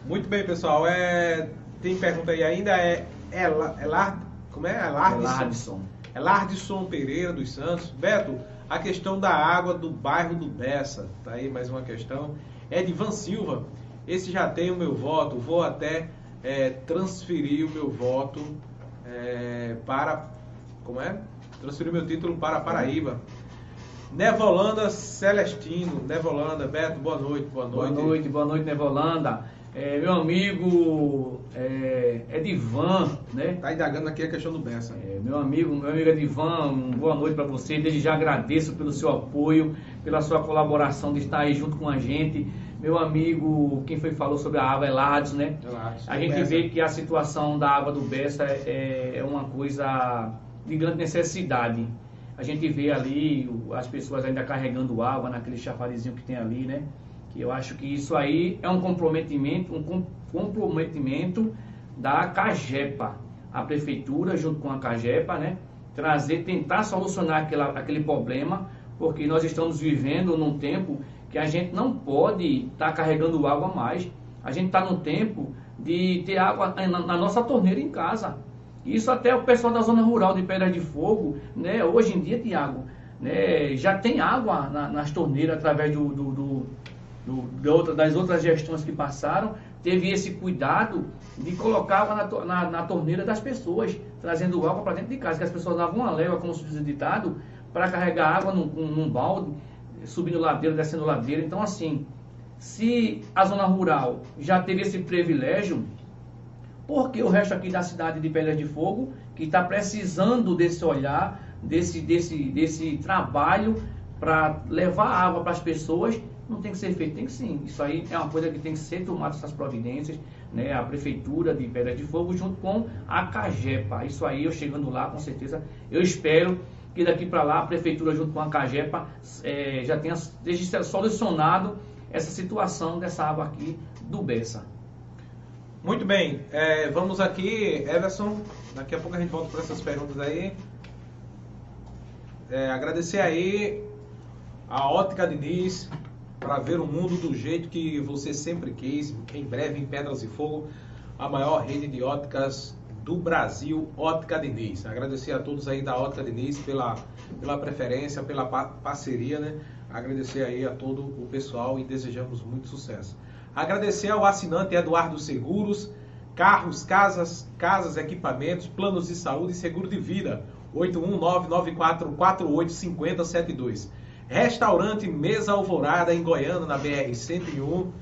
Muito bem, pessoal. É, tem pergunta aí ainda? É, é, é Lard, como é? É Lardson. É Lardson Pereira dos Santos. Beto, a questão da água do bairro do Bessa. Tá aí mais uma questão. É de Van Silva. Esse já tem o meu voto. Vou até é, transferir o meu voto é, para. Como é? Transferir meu título para Paraíba. Nevolanda Celestino. Nevolanda, Beto, boa noite. Boa noite, boa noite, boa noite Nevolanda. É, meu amigo é, Edivan, né? Tá indagando aqui a questão do Bessa. É, meu amigo, meu amigo Edivan, boa noite para você. Desde já agradeço pelo seu apoio, pela sua colaboração de estar aí junto com a gente. Meu amigo, quem foi falou sobre a água é Lardes, né? É a gente Bessa. vê que a situação da água do Bessa é, é uma coisa de grande necessidade. A gente vê ali as pessoas ainda carregando água naquele chafarizinho que tem ali, né? Que eu acho que isso aí é um comprometimento, um comprometimento da CAGEPA, a prefeitura junto com a CAGEPA, né, trazer, tentar solucionar aquela, aquele problema, porque nós estamos vivendo num tempo que a gente não pode estar tá carregando água mais. A gente está no tempo de ter água na, na, nossa torneira em casa. Isso até o pessoal da zona rural de Pedra de Fogo, né, hoje em dia, Tiago, né, já tem água na, nas torneiras através do, do, do, do outra, das outras gestões que passaram, teve esse cuidado de colocar na, na, na torneira das pessoas, trazendo água para dentro de casa, que as pessoas davam uma leva, como se diz ditado, para carregar água num, num balde, subindo ladeira, descendo ladeira. Então, assim, se a zona rural já teve esse privilégio, por que o resto aqui da cidade de Pedras de Fogo, que está precisando desse olhar, desse, desse, desse trabalho para levar água para as pessoas, não tem que ser feito? Tem que sim. Isso aí é uma coisa que tem que ser tomada essas providências, né? A prefeitura de Pedra de Fogo junto com a Cagepa. Isso aí eu chegando lá, com certeza, eu espero que daqui para lá a prefeitura junto com a Cagepa é, já tenha solucionado essa situação dessa água aqui do Bessa. Muito bem, é, vamos aqui, Everson, daqui a pouco a gente volta para essas perguntas aí. É, agradecer aí a Ótica Diniz para ver o mundo do jeito que você sempre quis, em breve em Pedras e Fogo, a maior rede de óticas do Brasil, Ótica Diniz. Agradecer a todos aí da Ótica Diniz pela, pela preferência, pela parceria, né? Agradecer aí a todo o pessoal e desejamos muito sucesso. Agradecer ao assinante Eduardo Seguros, carros, casas, casas, equipamentos, planos de saúde e seguro de vida. 81994485072. Restaurante Mesa Alvorada em Goiânia, na BR 101.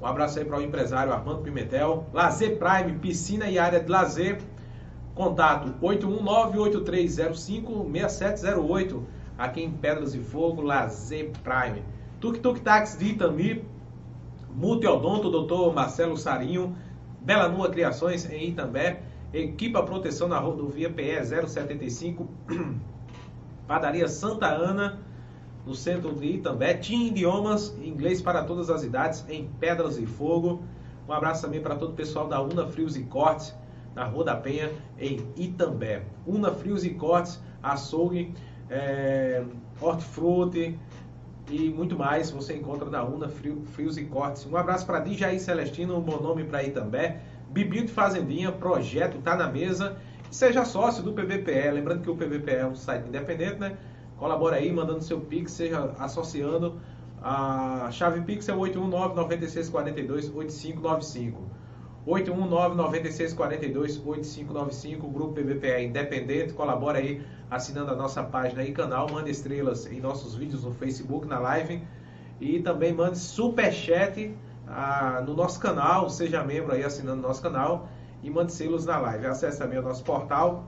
Um abraço aí para o empresário Armando Pimentel. Lazer Prime, piscina e área de lazer. Contato 819-8305-6708. Aqui em Pedras de Fogo, Lazer Prime. Tuk Tuk Táxi de Itami. Multiodonto, doutor Marcelo Sarinho. Bela Nua Criações em Itambé. Equipa Proteção na rodovia PE 075. Padaria Santa Ana no centro de Itambé. Tinha idiomas, inglês para todas as idades, em Pedras e Fogo. Um abraço também para todo o pessoal da Una Frios e Cortes, na Rua da Penha, em Itambé. Una Frios e Cortes, açougue, é, hortifruti e muito mais você encontra na Una Frios e Cortes. Um abraço para Dijaí Celestino, um bom nome para Itambé. Bibil de Fazendinha, projeto tá na mesa. Seja sócio do PBPE. Lembrando que o PBPE é um site independente, né? Colabora aí, mandando seu Pix, seja associando. A chave Pix é 819-9642-8595. 819-9642-8595. O Grupo PBPE é independente. Colabora aí assinando a nossa página e canal. Mande estrelas em nossos vídeos no Facebook, na live. E também mande superchat ah, no nosso canal. Seja membro aí assinando nosso canal. E mande selos na live. Acesse também o nosso portal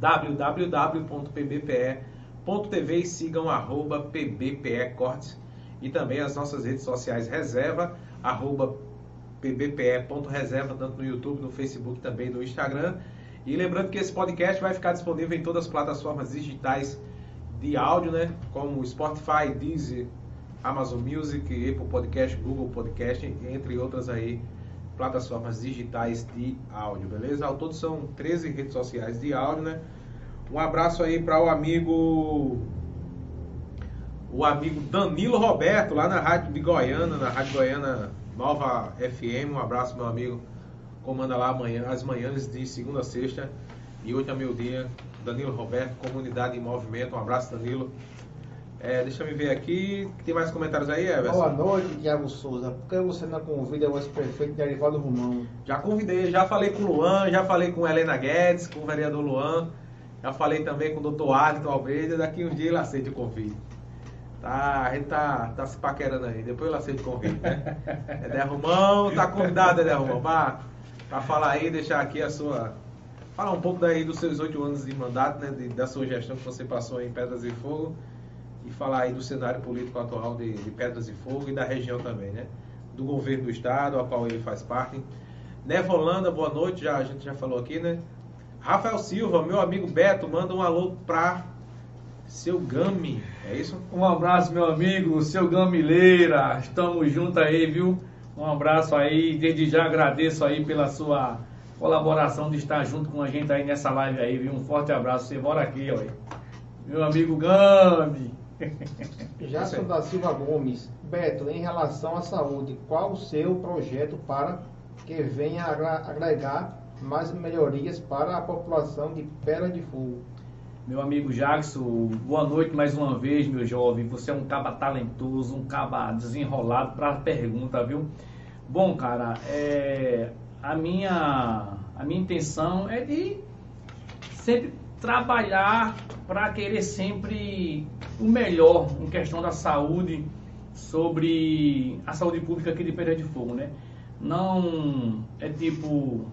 www.pbpe.com pbpe.tv e sigam arroba pbpe cortes e também as nossas redes sociais reserva arroba pbpe.reserva tanto no YouTube, no Facebook também no Instagram e lembrando que esse podcast vai ficar disponível em todas as plataformas digitais de áudio, né, como Spotify, Deezer, Amazon Music, Apple Podcast, Google Podcast, entre outras aí plataformas digitais de áudio, beleza? Ao todo são 13 redes sociais de áudio, né? Um abraço aí para o amigo o amigo Danilo Roberto, lá na Rádio de Goiânia, na Rádio Goiânia Nova FM. Um abraço, meu amigo. Comanda lá amanhã, as manhãs de segunda a sexta e 8 a meio-dia. Danilo Roberto, Comunidade em Movimento. Um abraço, Danilo. É, deixa eu ver aqui. Tem mais comentários aí, Everson? Boa noite, Tiago Souza. Por que você não convida o ex-prefeito de Arivaldo Romão? Já convidei, já falei com o Luan, já falei com Helena Guedes, com o vereador Luan. Já falei também com o doutor Arlington Almeida, daqui uns dias ele aceita o convite. Tá, a gente tá, tá se paquerando aí, depois ele aceita o convite, né? Edé Romão, tá convidado, Edé Romão, pra, pra falar aí, deixar aqui a sua. Falar um pouco daí dos seus oito anos de mandato, né? De, da sua gestão que você passou em Pedras e Fogo. E falar aí do cenário político atual de, de Pedras e Fogo e da região também, né? Do governo do estado, ao qual ele faz parte. Neva Holanda, boa noite, já, a gente já falou aqui, né? Rafael Silva, meu amigo Beto, manda um alô pra seu Gami, é isso? Um abraço, meu amigo, seu Gamileira, estamos juntos aí, viu? Um abraço aí, desde já agradeço aí pela sua colaboração de estar junto com a gente aí nessa live aí, viu? Um forte abraço, você bora aqui, ó. Meu amigo Gambi. Jason da Silva Gomes. Beto, em relação à saúde, qual o seu projeto para que venha agregar mais melhorias para a população de Pedra de Fogo? Meu amigo Jackson, boa noite mais uma vez, meu jovem. Você é um caba talentoso, um caba desenrolado para a pergunta, viu? Bom, cara, é, a, minha, a minha intenção é de sempre trabalhar para querer sempre o melhor em questão da saúde, sobre a saúde pública aqui de Pedra de Fogo, né? Não é tipo.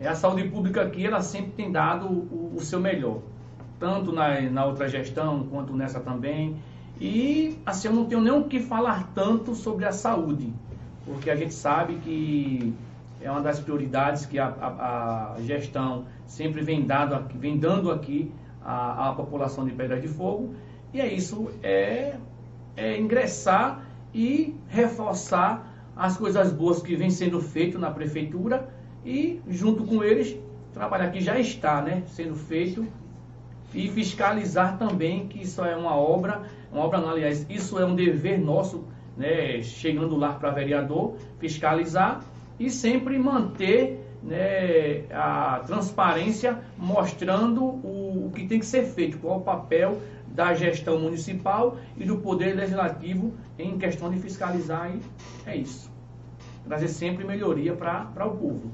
É a saúde pública aqui, ela sempre tem dado o, o seu melhor, tanto na, na outra gestão quanto nessa também. E assim, eu não tenho nem o que falar tanto sobre a saúde, porque a gente sabe que é uma das prioridades que a, a, a gestão sempre vem, dado aqui, vem dando aqui à, população de Pedra de Fogo. E é isso, é, é ingressar e reforçar as coisas boas que vem sendo feito na prefeitura e, junto com eles, trabalhar que já está né, sendo feito e fiscalizar também que isso é uma obra, uma obra, não, aliás, isso é um dever nosso, né, chegando lá para vereador, fiscalizar e sempre manter né, a transparência mostrando o, o, que tem que ser feito, qual o papel da gestão municipal e do poder legislativo em questão de fiscalizar e é isso. Trazer sempre melhoria para o povo.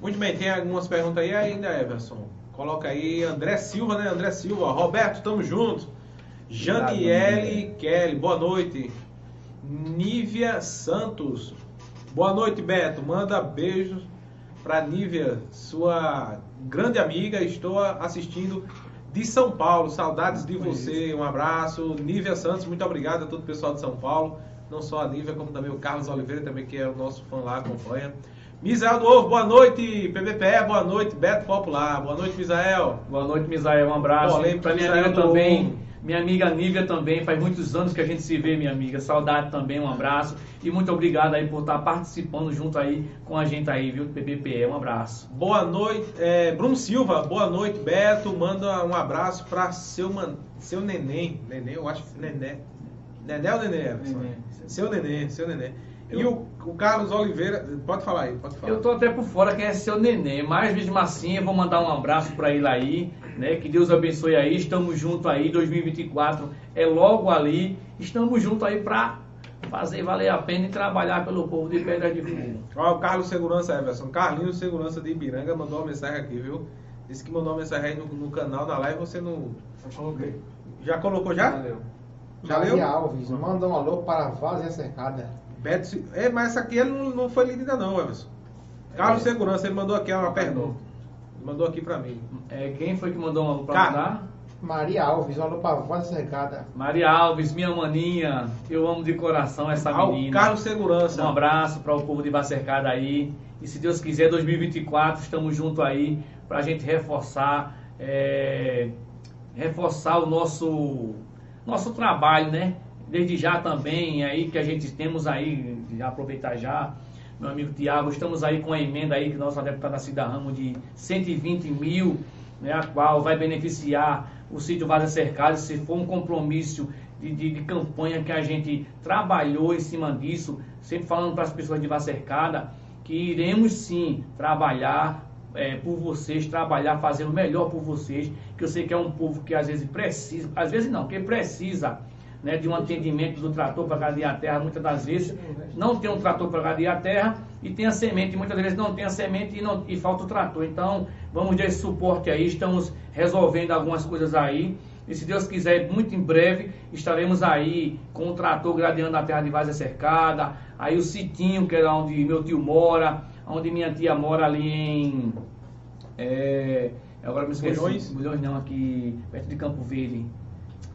Muito bem, tem algumas perguntas aí ainda, Everson. Coloca aí André Silva, né? André Silva. Roberto, tamo junto. Janiele Kelly, boa noite. Nívia Santos, Boa noite, Beto. Manda beijos para Nívia, sua grande amiga. Estou assistindo de São Paulo. Saudades de você. Um abraço. Nívia Santos, muito obrigado a todo o pessoal de São Paulo. Não só a Nívia, como também o Carlos Oliveira, também que é o nosso fã lá, acompanha. Misael do Ovo, boa noite. PBPE, boa noite. Beto Popular, boa noite, Misael. Boa noite, Misael. Um abraço. Para minha amiga também. Minha amiga Nívia também, faz muitos anos que a gente se vê, minha amiga. Saudade também, um abraço. E muito obrigado aí por estar participando junto aí com a gente aí, viu, PBPE. Um abraço. Boa noite, é, Bruno Silva, boa noite, Beto. Manda um abraço para seu, man, seu neném. Neném, eu acho que neném. Neném ou neném? neném. Seu neném, seu neném. Eu... E o, o, Carlos Oliveira, pode falar aí, pode falar. Eu tô até por fora quem é seu neném, mas mesmo assim eu vou mandar um abraço para ele aí, né? Que Deus abençoe aí, estamos juntos aí, 2024 é logo ali, estamos juntos aí para fazer valer a pena e trabalhar pelo povo de Pedra de Fogo. Ó, o Carlos Segurança Everson, Carlinhos Segurança de Ibiranga mandou uma mensagem aqui, viu? Disse que mandou uma mensagem aí no, no canal, na live, você não... Já coloquei. Já colocou já? Valeu. Já Maria leu? Alves, manda um alô para a Vazia Cercada. Beto, é, mas essa aqui ele não, não foi lida ainda não, Everson. Carlos é. Segurança, ele mandou aqui uma pergunta. Ele mandou aqui pra mim. É, quem foi que mandou uma pra Car... mandar? Maria Alves, uma pra voz cercada. Maria Alves, minha maninha, eu amo de coração essa Ao menina. Carlos Segurança. Um abraço para o povo de Bacercada aí. E se Deus quiser, 2024, estamos juntos aí para a gente reforçar, é, reforçar o nosso, nosso trabalho, né? Desde já também, aí que a gente temos aí, já aproveitar já, meu amigo Tiago, estamos aí com a emenda aí que nossa deputada Cida Ramos de 120 mil, né, a qual vai beneficiar o sítio Vaza Cercado, se for um compromisso de, de, de, campanha que a gente trabalhou em cima disso, sempre falando para as pessoas de Vaza Cercada, que iremos sim trabalhar é, por vocês, trabalhar, fazer o melhor por vocês, que eu sei que é um povo que às vezes precisa, às vezes não, que precisa né, de um atendimento do trator para gadear a terra, muitas das vezes não tem um trator para gadear a terra e tem a semente, muitas vezes não tem a semente e, não, e falta o trator. Então, vamos dar esse suporte aí, estamos resolvendo algumas coisas aí. E se Deus quiser, muito em breve, estaremos aí com o trator gradeando a terra de Vazia Cercada, aí o sitinho, que é onde meu tio mora, onde minha tia mora ali em... É, agora me esqueci. Milhões? Milhões não, aqui perto de Campo Verde.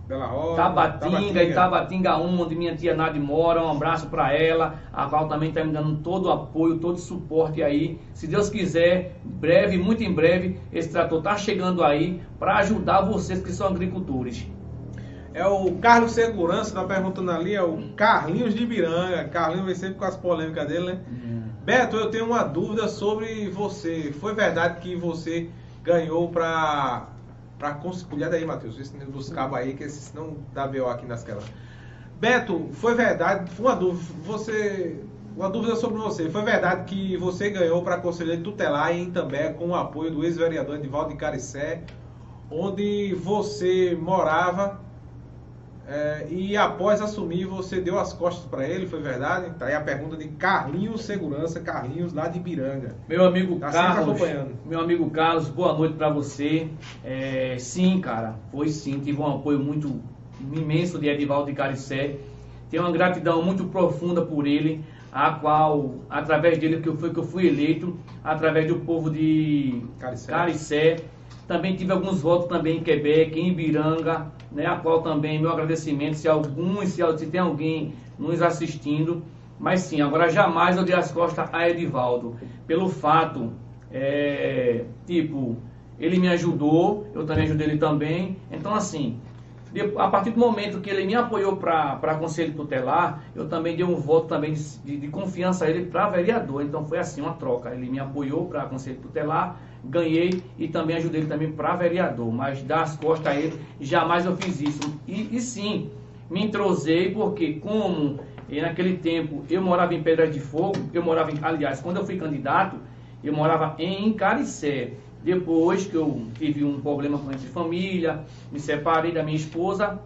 Bela Rosa, Tabatinga, Tabatinga, Itabatinga 1, onde minha tia Nadi mora. Um abraço para ela, a qual também está me dando todo o apoio, todo o suporte aí. Se Deus quiser, breve, muito em breve, esse trator está chegando aí para ajudar vocês que são agricultores. É o Carlos Segurança, tá perguntando ali, é o Carlinhos de Ibiranga. Carlinhos vem sempre com as polêmicas dele, né? Uhum. Beto, eu tenho uma dúvida sobre você. Foi verdade que você ganhou para para cuidado aí, Matheus, esse cabos aí, que senão dá BO aqui nas telas. Beto, foi verdade, uma dúvida, você, uma dúvida sobre você. Foi verdade que você ganhou para conselheiro tutelar em Itambé com o apoio do ex-vereador Edivaldo de Caricé, onde você morava é, e após assumir, você deu as costas para ele, foi verdade? Tá aí a pergunta de Carlinhos Segurança, Carlinhos lá de Ibiranga. Meu amigo tá Carlos, meu amigo Carlos, boa noite para você. É, sim, cara, foi sim, tive um apoio muito imenso de Edivaldo de Caricé. Tenho uma gratidão muito profunda por ele, a qual, através dele, que foi que eu fui eleito, através do povo de Caricé. Caricé. Também tive alguns votos também em Quebec, em Ibiranga, né, a qual também meu agradecimento, se alguns, se, se tem alguém nos assistindo, mas sim, agora jamais eu dei as costas a Edivaldo, pelo fato, é, tipo, ele me ajudou, eu também ajudei ele também, então assim, a partir do momento que ele me apoiou para conselho tutelar, eu também dei um voto também de, de, confiança a ele para vereador. Então foi assim uma troca. Ele me apoiou para conselho tutelar, ganhei e também ajudei ele também para vereador. Mas dar as costas a ele, jamais eu fiz isso. E, e sim, me entrosei porque como naquele tempo eu morava em Pedra de Fogo, eu morava em, aliás, quando eu fui candidato, eu morava em Caricé. Depois que eu tive um problema com essa família, me separei da minha esposa,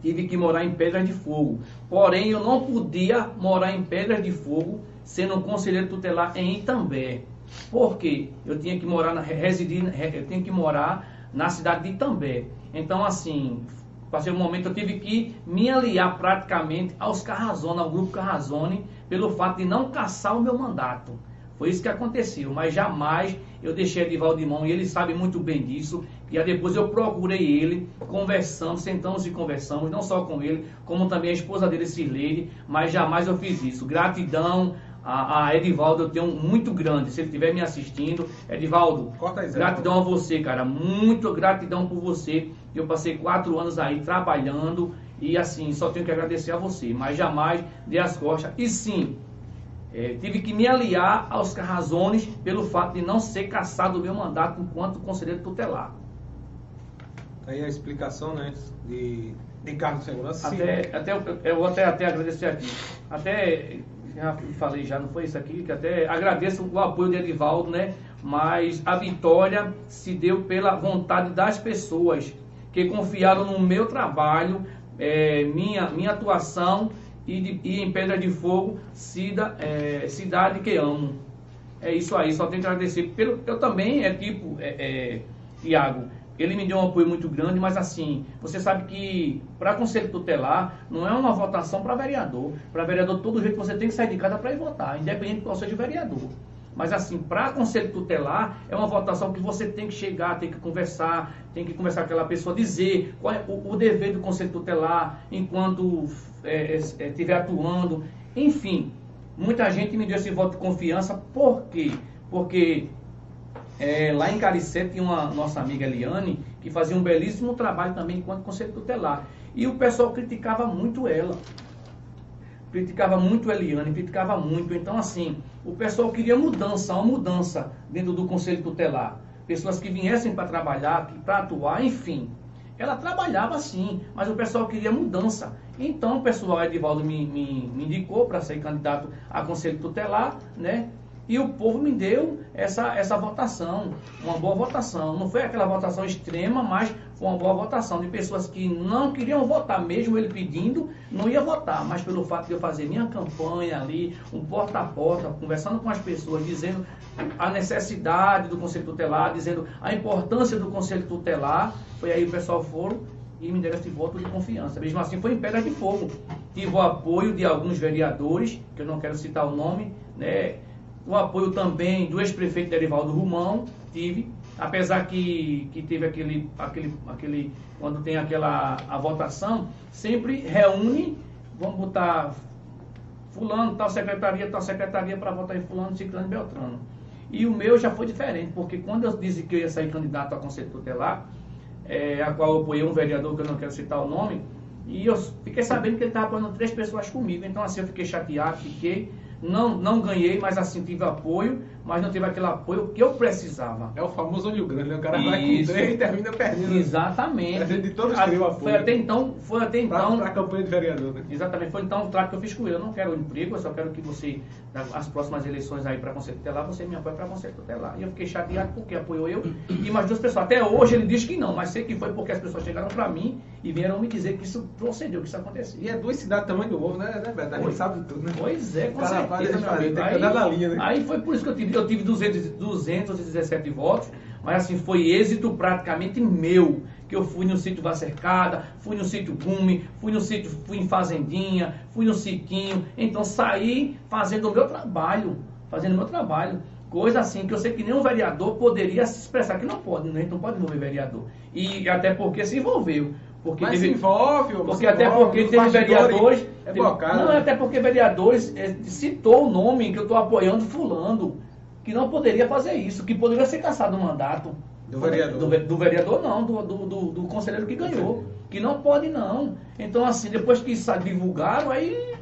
tive que morar em Pedras de Fogo. Porém, eu não podia morar em Pedras de Fogo sendo um conselheiro tutelar em Itambé. Porque eu tinha que morar, na, residir, eu tinha que morar na cidade de Itambé. Então, assim, passei um momento eu tive que me aliar praticamente aos Carrazone, ao grupo Carrazone, pelo fato de não caçar o meu mandato. Foi isso que aconteceu, mas jamais eu deixei Edivaldo de mão e ele sabe muito bem disso. E aí depois eu procurei ele, conversamos, sentamos e conversamos, não só com ele, como também a esposa dele, Sirleide, mas jamais eu fiz isso. Gratidão a, a, Edivaldo, eu tenho muito grande, se ele estiver me assistindo. Edivaldo, gratidão a você, cara, muito gratidão por você. Eu passei quatro anos aí trabalhando e assim, só tenho que agradecer a você, mas jamais dê as costas. E sim, é, tive que me aliar aos Carrazones pelo fato de não ser caçado o meu mandato enquanto conselheiro tutelar. Aí a explicação, né, de, de cargo de segurança. Até, sim. até eu, eu vou até, até agradecer aqui. Até já falei já, não foi isso aqui, que até agradeço o apoio de Edivaldo, né? Mas a vitória se deu pela vontade das pessoas que confiaram no meu trabalho, é, minha, minha atuação e, de, e em Pedra de Fogo, cida, é, cidade que amo. É isso aí, só tenho que agradecer. Pelo, eu também, é tipo, é, é, Tiago, ele me deu um apoio muito grande, mas assim, você sabe que para conselho tutelar não é uma votação para vereador. Para vereador, todo jeito você tem que sair de casa para ir votar, independente de qual seja o vereador. Mas assim, para conselho tutelar, é uma votação que você tem que chegar, tem que conversar, tem que conversar com aquela pessoa, dizer qual é o, o dever do conselho tutelar enquanto estiver é, é, atuando. Enfim, muita gente me deu esse voto de confiança, por quê? Porque é, lá em Caricé tinha uma nossa amiga Eliane, que fazia um belíssimo trabalho também enquanto conselho tutelar. E o pessoal criticava muito ela criticava muito Eliane, criticava muito. Então, assim, o pessoal queria mudança, uma mudança dentro do Conselho Tutelar. Pessoas que viessem para trabalhar, para atuar, enfim. Ela trabalhava sim, mas o pessoal queria mudança. Então, o pessoal, Edivaldo me, me, me indicou para ser candidato a Conselho Tutelar, né? E o povo me deu essa, essa votação, uma boa votação. Não foi aquela votação extrema, mas foi uma boa votação de pessoas que não queriam votar, mesmo ele pedindo, não ia votar, mas pelo fato de eu fazer minha campanha ali, um porta a porta, conversando com as pessoas, dizendo a necessidade do Conselho Tutelar, dizendo a importância do Conselho Tutelar, foi aí o pessoal foram e me deram esse voto de confiança. Mesmo assim, foi em pedra de fogo. Tive o apoio de alguns vereadores, que eu não quero citar o nome, né? O apoio também do ex-prefeito Derivaldo Rumão, tive, apesar que, que teve aquele, aquele, aquele, quando tem aquela a votação, sempre reúne, vamos botar fulano, tal secretaria, tal secretaria para votar em fulano, ciclano e beltrano. E o meu já foi diferente, porque quando eu disse que eu ia sair candidato a conselho tutelar, é, a qual eu apoiei um vereador que eu não quero citar o nome, e eu fiquei sabendo que ele estava apoiando três pessoas comigo. Então assim eu fiquei chateado, fiquei, Não, não ganhei, mas assim tive apoio, mas não teve aquele apoio que eu precisava. É o famoso olho grande, né? o cara vai com Isso. três e termina perdendo. Exatamente. A gente de todos criou apoio. Foi até então, foi até Pra, então. pra campanha de vereador, né? Exatamente, foi então o trato que eu fiz com ele. Eu não quero emprego, eu só quero que você, nas próximas eleições aí para Conselho Tutelar, você me apoie para Conselho Tutelar. E eu fiquei chateado porque apoiou eu e mais duas pessoas. Até hoje ele diz que não, mas sei que foi porque as pessoas chegaram para mim e vieram me dizer que isso procedeu, que isso acontecia. E é duas cidades tamanho do ovo, né, né Beto? A gente sabe tudo, né? Pois é, com cara faz, certeza, meu amigo. tem que Aí, linha, né? aí foi por isso que eu tive, eu tive 200, 217 votos, mas assim, foi êxito praticamente meu. Que eu fui no sítio Vacercada, fui no sítio Gume, fui no sítio, fui em Fazendinha, fui no Siquinho. Então saí fazendo o meu trabalho, fazendo o meu trabalho. Coisa assim que eu sei que nenhum vereador poderia se expressar, que não pode, né? Não pode envolver vereador. E até porque se envolveu. Porque Mas teve- se envolve, porque se até envolve, porque teve vereadores. É teve- bocado. não, né? até porque vereadores eh, citou o nome que eu estou apoiando fulano, que não poderia fazer isso, que poderia ser caçado o mandato. Do vereador. Do, do vereador não, do, do, do, conselheiro que ganhou. Que não pode não. Então, assim, depois que isso divulgaram, aí.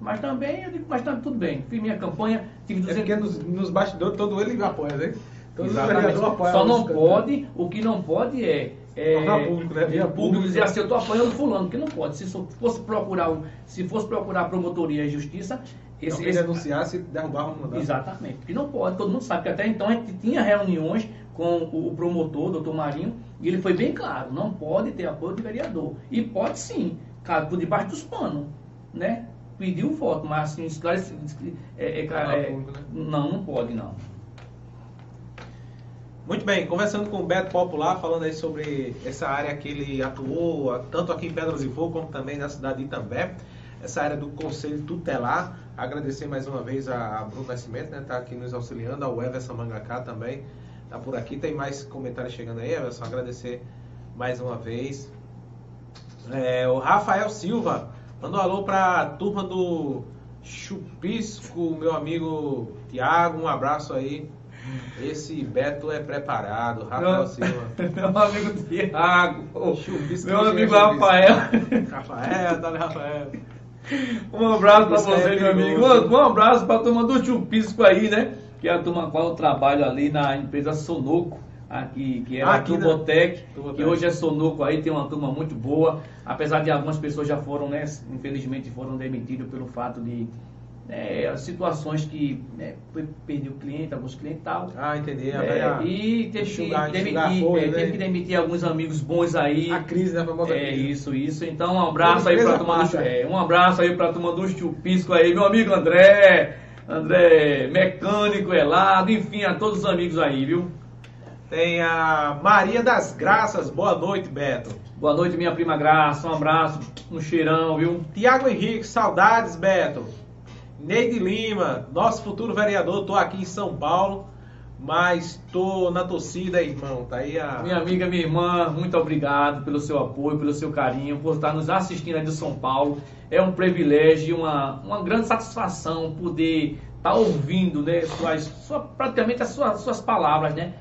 Mas também, eu digo, mas tá tudo bem. Fiz minha campanha, tive É 200 porque nos, nos bastidores todo ele apoia, né? Todo Exatamente. vereador apoia. Só não candidatos. pode, o que não pode é. é Tornar público, né? Via é público. dizer assim, eu estou apoiando fulano, que não pode. Se fosse procurar, se fosse procurar a promotoria e justiça, esse, Alguém esse- denunciar se derrubar o mandato. Exatamente, que não pode, todo mundo sabe que até então a gente tinha reuniões com o promotor, o doutor Marinho, e ele foi bem claro, não pode ter apoio de vereador. E pode sim, caso por debaixo dos panos, né? Pediu o voto, mas assim, esclarece, é, é, é, público, né? não, não pode não. Muito bem, conversando com o Beto Popular, falando aí sobre essa área que ele atuou, tanto aqui em Pedras e Fogo, como também na cidade de Itambé, essa área do Conselho Tutelar. Agradecer mais uma vez a Bruno Nascimento, né? Tá aqui nos auxiliando, ao Everson Mangacá também, tá por aqui. Tem mais comentários chegando aí, Everson. Agradecer mais uma vez. É, o Rafael Silva mandou um alô pra turma do Chupisco, meu amigo Tiago, um abraço aí. Esse Beto é preparado, Rafael Meu- Silva. Meu amigo Tiago, Chupisco, meu quem amigo? Rafael. Rafael, tá Rafael? Um abraço pra Isso é você, meu amigo. Um, abraço pra turma do Chupisco aí, né? Que é a turma a qual eu trabalho ali na empresa Sonoco, aqui, que era Ah, a né? Turbotec. que hoje é Sonoco aí, tem uma turma muito boa. Apesar de algumas pessoas já foram, né? Infelizmente foram demitidas pelo fato de né, situações que né, foi- perdeu cliente, alguns clientes e tal. Ah, entendi. É, velha- e teve que demitir, folha, é, né? teve que demitir alguns amigos bons aí. a crise, né? Famosa É crise. isso, isso. Então um abraço aí pra turma é, um abraço aí pra turma do Chupisco aí, meu amigo André, André, mecânico, Elado, enfim, a todos os amigos aí, viu? Tem a Maria das Graças. Boa noite, Beto. Boa noite, minha prima Graça, um abraço, um cheirão, viu? Tiago Henrique, saudades, Beto. Neide Lima, nosso futuro vereador, tô aqui em São Paulo, mas tô na torcida, irmão. Tá aí a. Minha amiga, minha irmã, muito obrigado pelo seu apoio, pelo seu carinho, por estar nos assistindo aí de São Paulo. É um privilégio, uma, uma grande satisfação poder estar ouvindo, né, suas, sua, praticamente as suas, suas palavras, né?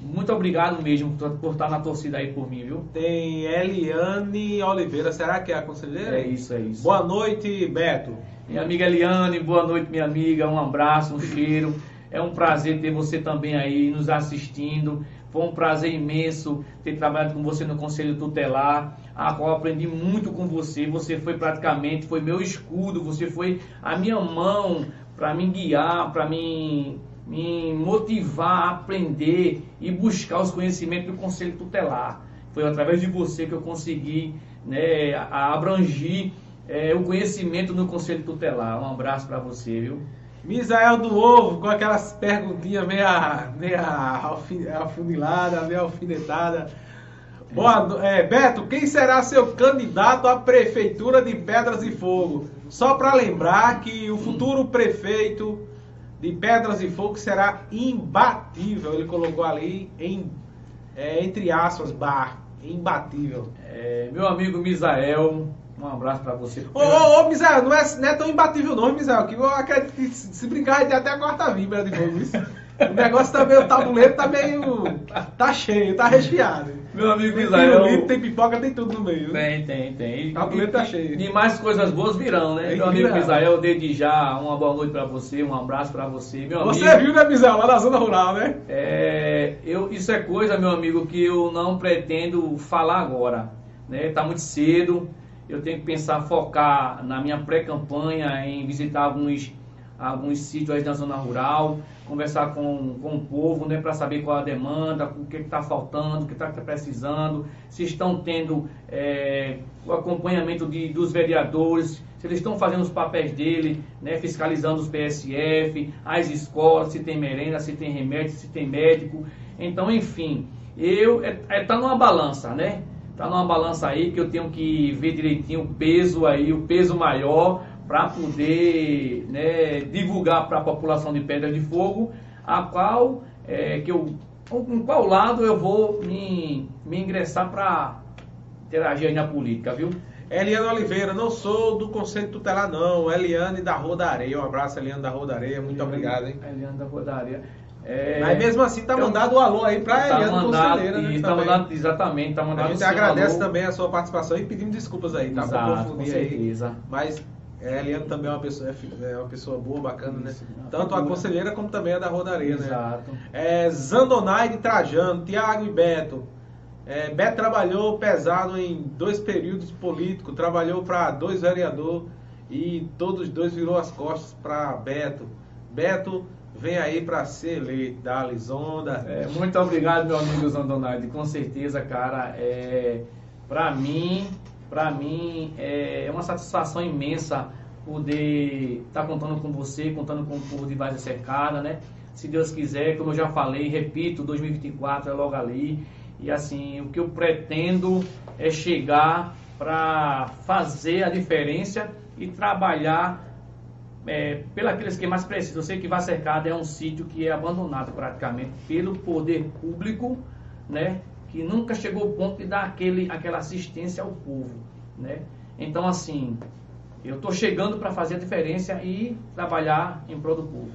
Muito obrigado mesmo por, por estar na torcida aí por mim, viu? Tem Eliane Oliveira, será que é a conselheira? É isso, é isso. Boa noite, Beto. Minha amiga Eliane, boa noite, minha amiga. Um abraço, um cheiro. É um prazer ter você também aí nos assistindo. Foi um prazer imenso ter trabalhado com você no Conselho Tutelar, a qual aprendi muito com você. Você foi praticamente, foi meu escudo, você foi a minha mão para me guiar, para me, me motivar a aprender e buscar os conhecimentos do Conselho Tutelar. Foi através de você que eu consegui né, abrangir é, o conhecimento no Conselho Tutelar. Um abraço para você, viu? Misael do Ovo, com aquelas perguntinhas meia, meia afunilada, meia alfinetada. Boa, no- é, Beto, quem será seu candidato à Prefeitura de Pedras e Fogo? Só para lembrar que o futuro prefeito de Pedras e Fogo será imbatível. Ele colocou ali em, é, entre aspas, bar, imbatível. É, meu amigo Misael, um abraço para você. Ô, ô, ô, Misael, não é, não é tão imbatível não, Misael, que eu acredito que se se brincar, tem até a quarta vibra de fogo. isso. O negócio tá meio, o tabuleiro tá meio. tá cheio, tá recheado. Meu amigo Tem Israel. pirulito, tem pipoca, tem tudo no meio. Tem, tem, tem. E, Tabuleiro tá cheio. E mais coisas boas virão, né? Tem Meu amigo virar. Israel, desde já, uma boa noite pra você, um abraço pra você. Meu Você amigo, viu, né, Bizarro, lá na zona rural, né? é, eu, isso é coisa, meu amigo, que eu não pretendo falar agora. Né? Tá muito cedo. Eu tenho que pensar, focar na minha pré-campanha em visitar alguns, alguns sítios aí da zona rural, conversar com, com o povo, né, para saber qual a demanda, o que está faltando, o que está precisando, se estão tendo é, o acompanhamento de, dos vereadores, se eles estão fazendo os papéis dele, né, fiscalizando os PSF, as escolas, se tem merenda, se tem remédio, se tem médico. Então, enfim, eu é, é, tá numa balança, né? Tá numa balança aí que eu tenho que ver direitinho o peso aí, o peso maior para poder né, divulgar para a população de Pedra de Fogo a qual é, que eu com qual lado eu vou me, me ingressar para interagir aí na política, viu? Eliane Oliveira, não sou do Conselho Tutelar, não. Eliane da Rua da Areia. Um abraço, Eliane da Rua da Areia. Muito obrigado, hein? Eliane da Rodaria. É, Mas mesmo assim, tá eu- mandado o alô aí pra tá Eliane Conselheira, né? tá também. mandado, exatamente, tá mandado A gente agradece alô. também a sua participação e pedimos desculpas aí, tá? Exato, com confundir aí. certeza. Mas é, a Eliane também é uma pessoa, é é uma pessoa boa, bacana, né? Isso, uma Tanto a figura. conselheira como também a da Rodaria, né? Exato. É, Zandonai de Trajano, Tiago e Beto. É, Beto trabalhou pesado em dois períodos políticos, trabalhou para dois vereadores e todos os dois virou as costas para Beto. Beto vem aí para ser eleito, da Lisonda. É, muito obrigado, meu amigo Zandonardi. Com certeza, cara, é, para mim, para mim é uma satisfação imensa poder estar contando com você, contando com o povo de Várzea Cercada, né? Se Deus quiser, como eu já falei, repito, 2024 é logo ali. E assim, o que eu pretendo é chegar para fazer a diferença e trabalhar é, pelos que mais precisam. Eu sei que Vá Cercada é um sítio que é abandonado praticamente pelo poder público, né? Que nunca chegou ao ponto de dar aquele, aquela assistência ao povo, né? Então, assim, eu estou chegando para fazer a diferença e trabalhar em prol do povo.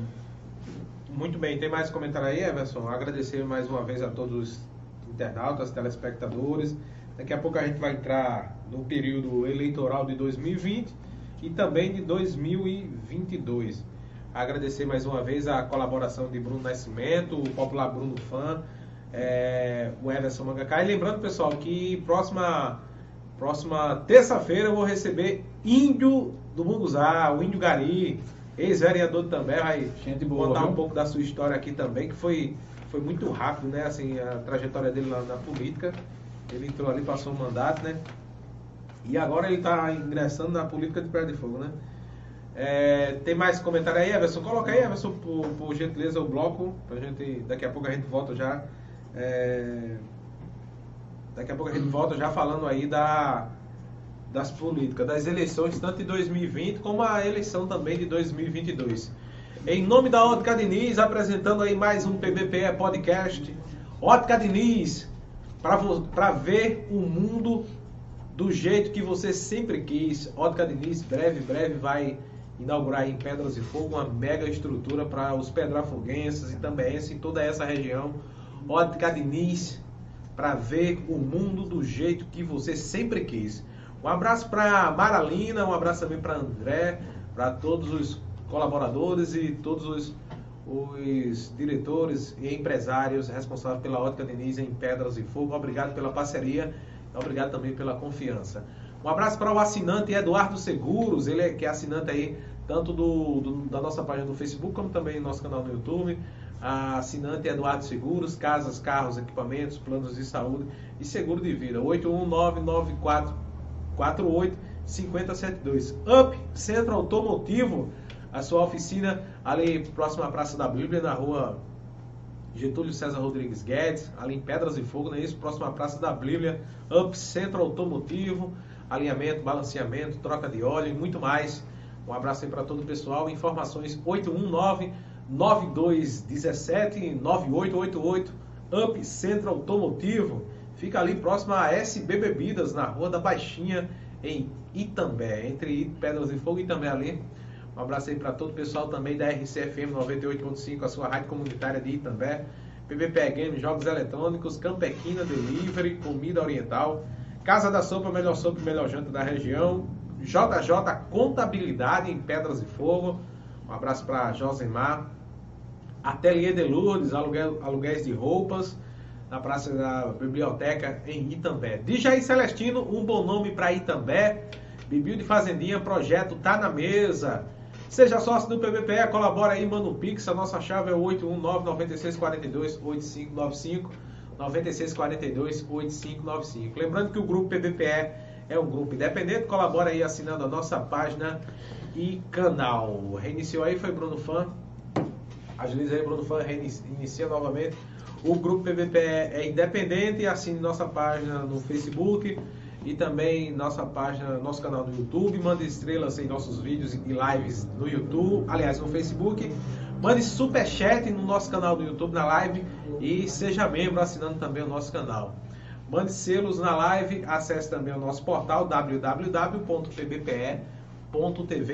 Muito bem, tem mais comentário aí, Everson? Agradecer mais uma vez a todos os internautas, telespectadores. Daqui a pouco a gente vai entrar no período eleitoral de 2020 e também de 2022. Agradecer mais uma vez a colaboração de Bruno Nascimento, o popular Bruno Fã, é, o Everson Mangacá. E lembrando, pessoal, que próxima, próxima terça-feira eu vou receber Índio do Munguzá, o Índio Gari, ex-vereador também, vai boa, contar um viu? pouco da sua história aqui também, que foi, foi muito rápido, né? Assim, a trajetória dele na, na política. Ele entrou ali, passou um mandato, né? E agora ele está ingressando na política de Pedra de Fogo, né? É, tem mais comentário aí, Everson? Coloca aí, Everson, por, por gentileza, o bloco. Pra gente, daqui a pouco a gente volta já. é, daqui a pouco a gente volta já falando aí da, das políticas, das eleições, tanto de 2020 como a eleição também de 2022. Em nome da Ótica Diniz, apresentando aí mais um PBPE Podcast. Ótica Diniz, para ver o mundo do jeito que você sempre quis. Ótica Diniz, breve, breve vai inaugurar em Pedras de Fogo uma mega estrutura para os pedrafoguenses e também em toda essa região. Ótica Diniz, para ver o mundo do jeito que você sempre quis. Um abraço para Maralina, um abraço também para André, para todos os colaboradores e todos os, os diretores e empresários responsáveis pela Ótica Diniz em Pedras e Fogo. Obrigado pela parceria, obrigado também pela confiança. Um abraço para o assinante Eduardo Seguros, ele é, que é assinante aí tanto do, do- da nossa página do Facebook como também do nosso canal no YouTube. A assinante Eduardo Seguros, casas, carros, equipamentos, planos de saúde e seguro de vida. 8199448 5072. Up Centro Automotivo, a sua oficina ali próxima à Praça da Bíblia, na rua Getúlio César Rodrigues Guedes, ali em Pedras e Fogo, não é isso? Próximo à Praça da Bíblia, Up Centro Automotivo, alinhamento, balanceamento, troca de óleo e muito mais. Um abraço aí para todo o pessoal. Informações 819 9217 9888 Up Centro Automotivo. Fica ali próximo a SB Bebidas, na Rua da Baixinha, em Itambé, entre Pedras e Fogo e também ali Um abraço aí para todo o pessoal também da RCFM 98.5, a sua rádio comunitária de Itambé. PBPE Games, jogos eletrônicos, Campequina Delivery, comida oriental, Casa da Sopa, melhor sopa e melhor janta da região, JJ Contabilidade em Pedras e Fogo. Um abraço para Josemar. Ateliê de Lourdes, aluguel, aluguéis de roupas, na Praça da Biblioteca em Itambé. DJ Celestino, um bom nome para Itambé. Bibil de Fazendinha, projeto tá na mesa. Seja sócio do PBPE, colabora aí, manda um pix. A nossa chave é 819-9642-8595. 9642-8595. Lembrando que o grupo PBPE é um grupo independente. Colabora aí assinando a nossa página e canal. Reiniciou aí, foi Bruno Fã. Agiliza aí, Bruno Fã, reinicia novamente. O grupo PVP é independente, assine nossa página no Facebook e também nossa página, nosso canal do YouTube. Mande estrelas em nossos vídeos e lives no YouTube, aliás, no Facebook. Mande superchat no nosso canal do YouTube, na live e seja membro assinando também o nosso canal. Mande selos na live, acesse também o nosso portal www.pbpe.tv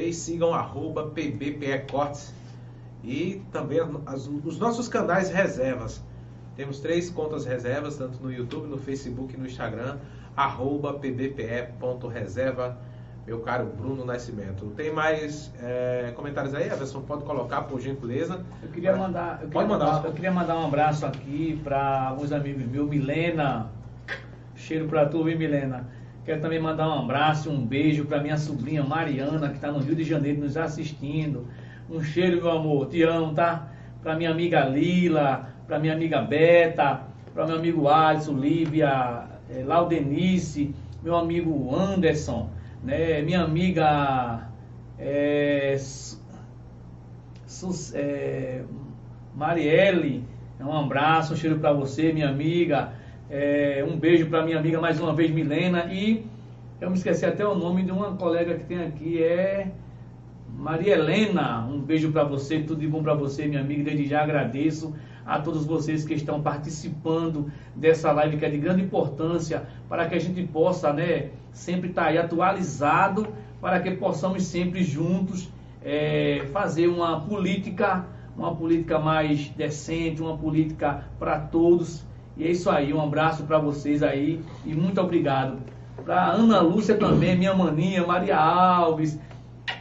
e sigam arroba pbpecortes e também as, os nossos canais reservas. Temos três contas reservas, tanto no YouTube, no Facebook e no Instagram, arroba pbpe.reserva, meu caro Bruno Nascimento. Tem mais é, comentários aí, Everson? Pode colocar, por gentileza. Eu queria mandar, eu queria mandar, mandar, eu queria mandar um abraço aqui para alguns amigos meus, Milena, cheiro para tu, viu, Milena? Quero também mandar um abraço, um beijo para minha sobrinha Mariana, que está no Rio de Janeiro nos assistindo. Um cheiro, meu amor. Te amo, tá? Para minha amiga Lila, para minha amiga Beta, para meu amigo Alisson, Lívia, é, Laudenice, meu amigo Anderson, né? Minha amiga é, é, Marielle, um abraço, um cheiro para você, minha amiga. É, um beijo para minha amiga mais uma vez, Milena. E eu me esqueci até o nome de uma colega que tem aqui, é Maria Helena, um beijo para você, tudo de bom para você, minha amiga. Desde já agradeço a todos vocês que estão participando dessa live que é de grande importância para que a gente possa, né, sempre estar tá aí atualizado, para que possamos sempre juntos é, fazer uma política, uma política mais decente, uma política para todos. E é isso aí, um abraço para vocês aí e muito obrigado. Para Ana Lúcia também, minha maninha, Maria Alves,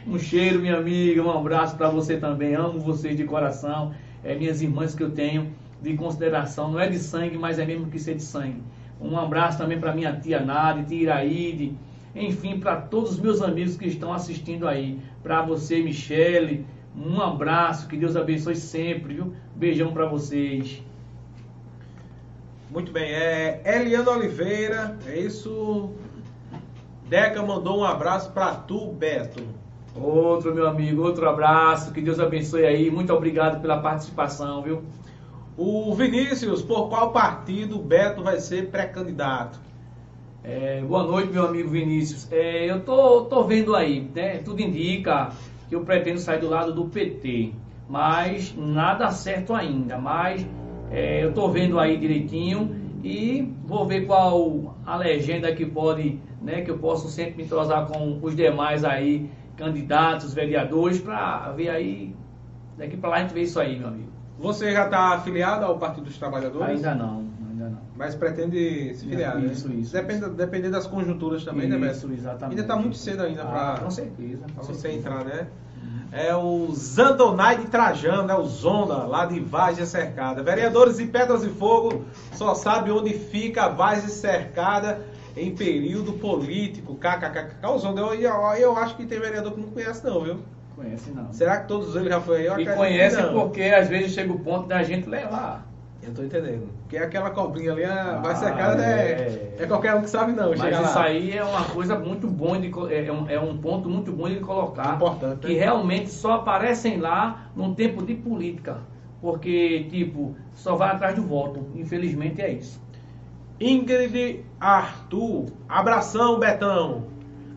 um cheiro, minha amiga, um abraço para você também. Amo vocês de coração. É minhas irmãs que eu tenho de consideração. Não é de sangue, mas é mesmo que ser de sangue. Um abraço também para minha tia Nadi, tia Iraíde. Enfim, para todos os meus amigos que estão assistindo aí. Para você, Michele. Um abraço, que Deus abençoe sempre, viu? Beijão para vocês. Muito bem, é Eliana Oliveira, é isso. Deca mandou um abraço para tu, Beto. Outro, meu amigo, outro abraço. Que Deus abençoe aí. Muito obrigado pela participação, viu? O Vinícius, por qual partido o Beto vai ser pré-candidato? É, boa noite, meu amigo Vinícius. É, eu tô, tô vendo aí, né? Tudo indica que eu pretendo sair do lado do PT, mas nada certo ainda. Mas é, eu tô vendo aí direitinho e vou ver qual a legenda que pode, né? Que eu posso sempre me entrosar com os demais aí candidatos, vereadores, para ver aí, daqui para lá a gente vê isso aí, meu amigo. Você já está afiliado ao Partido dos Trabalhadores? Ainda não, ainda não. Mas pretende se filiar, né? Isso, isso. Depende, isso. depender das conjunturas também, isso, né, Beto? Isso, exatamente. Ainda está muito cedo ainda ah, para... Com certeza. Você entrar, né? É o Zandonai de Trajano, é o Zonda, lá de Várzea Cercada. Vereadores de Pedras e Fogo só sabe onde fica a Várzea Cercada em período político, kkkk. Zonda, eu, eu, eu acho que tem vereador que não conhece não, viu? Conhece não. Será que todos eles já foram aí? E conhece porque às vezes chega o ponto da gente levar. Eu tô entendendo. Porque aquela cobrinha ali, ah, vai secada, é, é, é qualquer um que sabe não. Mas isso lá. aí é uma coisa muito bom, de, é, um, é um ponto muito bom de colocar. Importante. Que né? realmente só aparecem lá num tempo de política. Porque, tipo, só vai atrás do voto. Infelizmente é isso. Ingrid Arthur, abração Betão.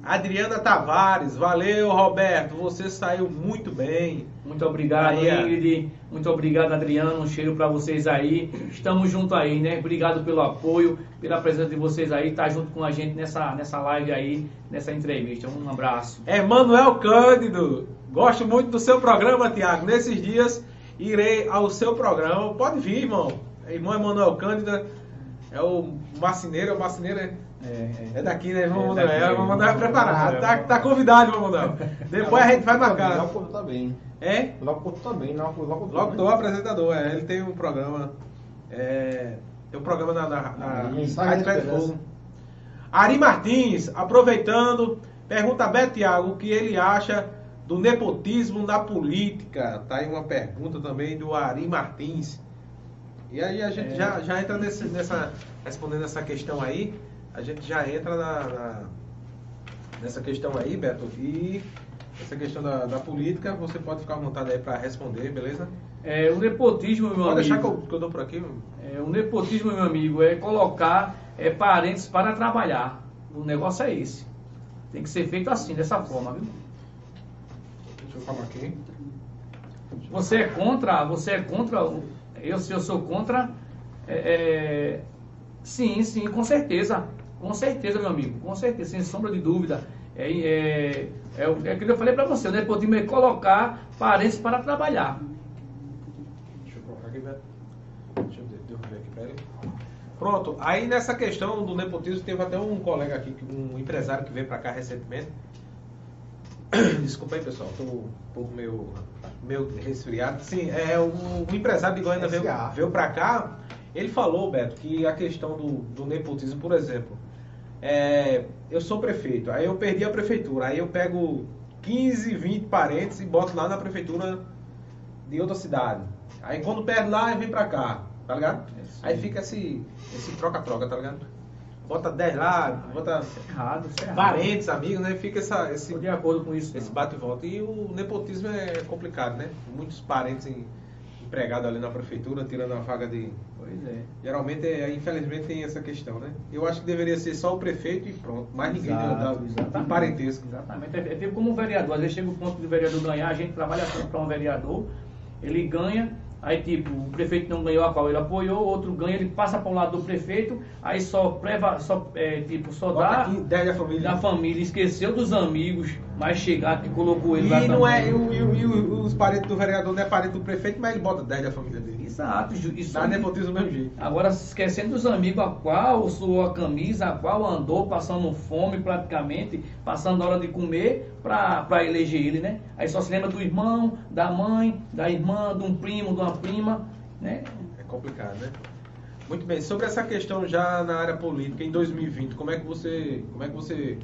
Adriana Tavares, valeu Roberto, você saiu muito bem. Muito obrigado, aí, Ingrid. Muito obrigado, Adriano. Um cheiro para vocês aí. Estamos junto aí, né? Obrigado pelo apoio, pela presença de vocês aí, tá junto com a gente nessa, nessa live aí, nessa entrevista. Um abraço. Emanuel Cândido, Gosto muito do seu programa, Tiago. Nesses dias irei ao seu programa. Pode vir, irmão. Irmão Emanuel Cândida é o marceneiro, é o marceneiro é, é, é daqui, né? Vamos é, mandar, vamos mandar preparado. Tá, tá convidado, vamos mandar. Depois a gente vai marcar. Locutor também. É? Locutor também, locutor. Locutor, apresentador, é. Ele tem um programa. É, tem um programa na, na, na Rádio Pé Fogo. Ari Martins, aproveitando, pergunta a Beto Thiago o que ele acha do nepotismo na política. Tá aí uma pergunta também do Ari Martins. E aí a gente é. já, já entra nesse, nessa. Respondendo essa questão aí, a gente já entra na, na nessa questão aí, Beto. E essa questão da, da política, você pode ficar à vontade aí para responder, beleza? É, o nepotismo, meu pode amigo. Pode deixar que eu, que eu dou por aqui. É, o nepotismo, meu amigo, é colocar é, parentes para trabalhar. O negócio é esse. Tem que ser feito assim, dessa forma, viu? Deixa eu falar aqui. Você é contra, você é contra, eu se eu sou contra, é, é, sim, sim, com certeza. Com certeza, meu amigo, com certeza, sem sombra de dúvida. É, é, é, é aquilo que eu falei para você, o nepotismo é colocar parentes para trabalhar. Deixa eu colocar aqui, Beto. Deixa eu derrubar aqui, peraí. Pronto, aí nessa questão do nepotismo, teve até um colega aqui, um empresário que veio para cá recentemente. Desculpa aí, pessoal, tô um pouco meio, meio resfriado. Sim, é, o, o empresário de Goiânia veio, veio para cá, ele falou, Beto, que a questão do, do nepotismo, por exemplo, é, eu sou prefeito, aí eu perdi a prefeitura, aí eu pego 15, 20 parentes e boto lá na prefeitura de outra cidade. Aí quando perde lá, vem pra cá, tá ligado? É aí fica esse troca-troca, tá ligado? Bota 10 lá, bota errado, é errado. parentes, amigos, né? Fica essa, esse. De acordo com isso. Esse bate e volta. E o nepotismo é complicado, né? Muitos parentes em, empregados ali na prefeitura, tirando a vaga de. Pois é. Geralmente, é, infelizmente, tem essa questão, né? Eu acho que deveria ser só o prefeito e pronto. Mais ninguém Exato, da, um parentesco. Exatamente. É, é tipo como um vereador. Às vezes chega o ponto do vereador ganhar, a gente trabalha para um vereador, ele ganha, Aí, tipo, o prefeito não ganhou a qual ele apoiou, outro ganha, ele passa para o lado do prefeito, aí só preva, só, é, tipo, só dá aqui, da família. da família, esqueceu dos amigos mais chegados que colocou ele e lá não é, e, e, e, os parentes do vereador não é parente do prefeito, mas ele bota 10 da família dele. Exato. Isso Dá nepotismo do mesmo jeito. Agora, esquecendo dos amigos a qual suou a camisa, a qual andou passando fome praticamente, passando a hora de comer para eleger ele, né? Aí só se lembra do irmão, da mãe, da irmã, de um primo, de uma prima, né? É complicado, né? Muito bem, sobre essa questão já na área política em 2020, como é que você, como é que você,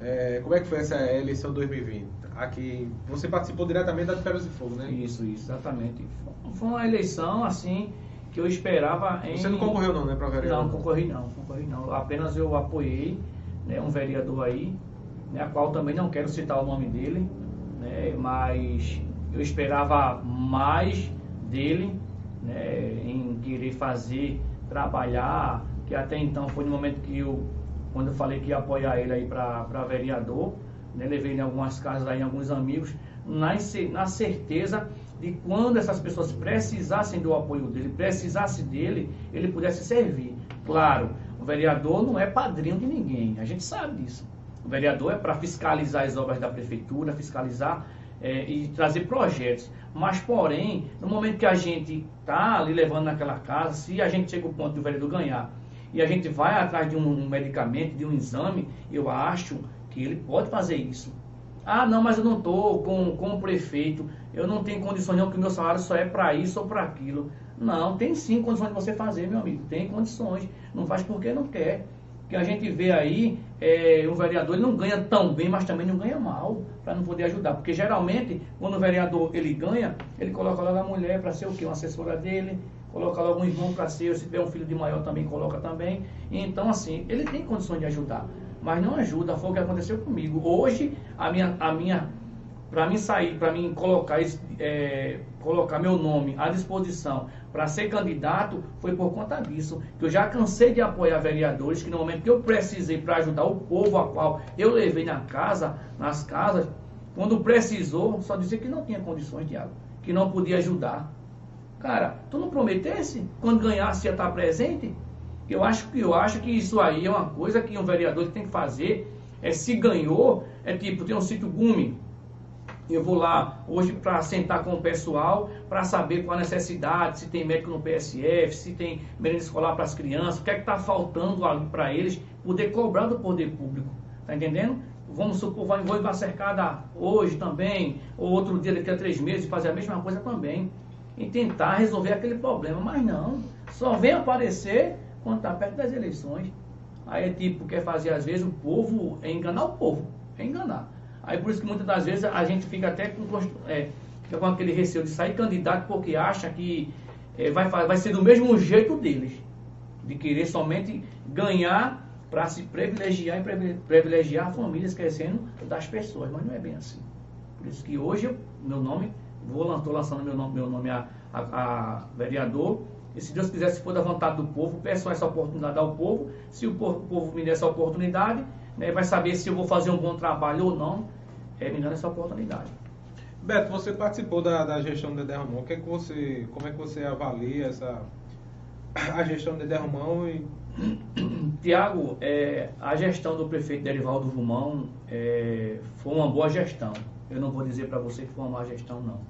é, como é que foi essa eleição 2020? Aqui, você participou diretamente da de Ferros de Fogo, né? Isso, isso, exatamente. Foi uma eleição assim que eu esperava em... Você não concorreu não, né, para vereador? Não, concorri não, concorri não. Apenas eu apoiei né, um vereador aí, né, a qual também não quero citar o nome dele, né, mas eu esperava mais dele né, em querer fazer, trabalhar, que até então foi no momento que eu, quando eu falei que ia apoiar ele aí para vereador, né, levei em algumas casas aí, em alguns amigos, na, na certeza de quando essas pessoas precisassem do apoio dele, precisassem dele, ele pudesse servir. Claro, o vereador não é padrinho de ninguém, a gente sabe disso. O vereador é para fiscalizar as obras da prefeitura, fiscalizar é, e trazer projetos. Mas, porém, no momento que a gente está ali levando naquela casa, se a gente chega ao ponto de o vereador ganhar e a gente vai atrás de um, um medicamento, de um exame, eu acho que ele pode fazer isso. Ah, não, mas eu não estou com, com o prefeito, eu não tenho condições não, que o meu salário só é para isso ou para aquilo. Não, tem sim condições de você fazer, meu amigo, tem condições. Não faz porque não quer. Que a gente vê aí, é, o vereador ele não ganha tão bem, mas também não ganha mal, para não poder ajudar. Porque geralmente, quando o vereador ele ganha, ele coloca logo a mulher para ser o quê? Uma assessora dele, coloca logo um irmão para ser, se tiver um filho de maior também coloca também. Então, assim, ele tem condições de ajudar mas não ajuda. Foi o que aconteceu comigo. Hoje, a minha, a minha para mim sair, para mim colocar, é, colocar meu nome à disposição para ser candidato, foi por conta disso. Que eu já cansei de apoiar vereadores que no momento que eu precisei para ajudar o povo a qual eu levei na casa, nas casas, quando precisou, só dizia que não tinha condições de água, que não podia ajudar. Cara, tu não prometesse quando ganhasse ia estar presente? Eu acho, eu acho que isso aí é uma coisa que um vereador tem que fazer. É se ganhou, é tipo, tem um sítio gume. Eu vou lá hoje para sentar com o pessoal para saber qual a necessidade, se tem médico no PSF, se tem merenda escolar para as crianças, o que é que está faltando para eles poder cobrar do poder público. Está entendendo? Vamos supor, vai, vou cercada hoje também, ou outro dia daqui a três meses, fazer a mesma coisa também. E tentar resolver aquele problema. Mas não, só vem aparecer quando está perto das eleições. Aí é tipo, quer fazer às vezes o povo, é enganar o povo, é enganar. Aí por isso que muitas das vezes a gente fica até com, é, fica com aquele receio de sair candidato porque acha que é, vai, vai ser do mesmo jeito deles. De querer somente ganhar para se privilegiar e privilegiar famílias crescendo das pessoas. Mas não é bem assim. Por isso que hoje, meu nome, vou estou lançando meu nome, meu nome a, a, a vereador. E se Deus quiser, se for da vontade do povo, peço essa oportunidade ao povo. Se o povo, o povo me der essa oportunidade, né, vai saber se eu vou fazer um bom trabalho ou não, é, me dando essa oportunidade. Beto, você participou da, da gestão do Dedé Romão. Que é que você, como é que você avalia essa, a gestão do Dedé Romão e Tiago, é, a gestão do prefeito Derivaldo Romão é, foi uma boa gestão. Eu não vou dizer para você que foi uma má gestão, não.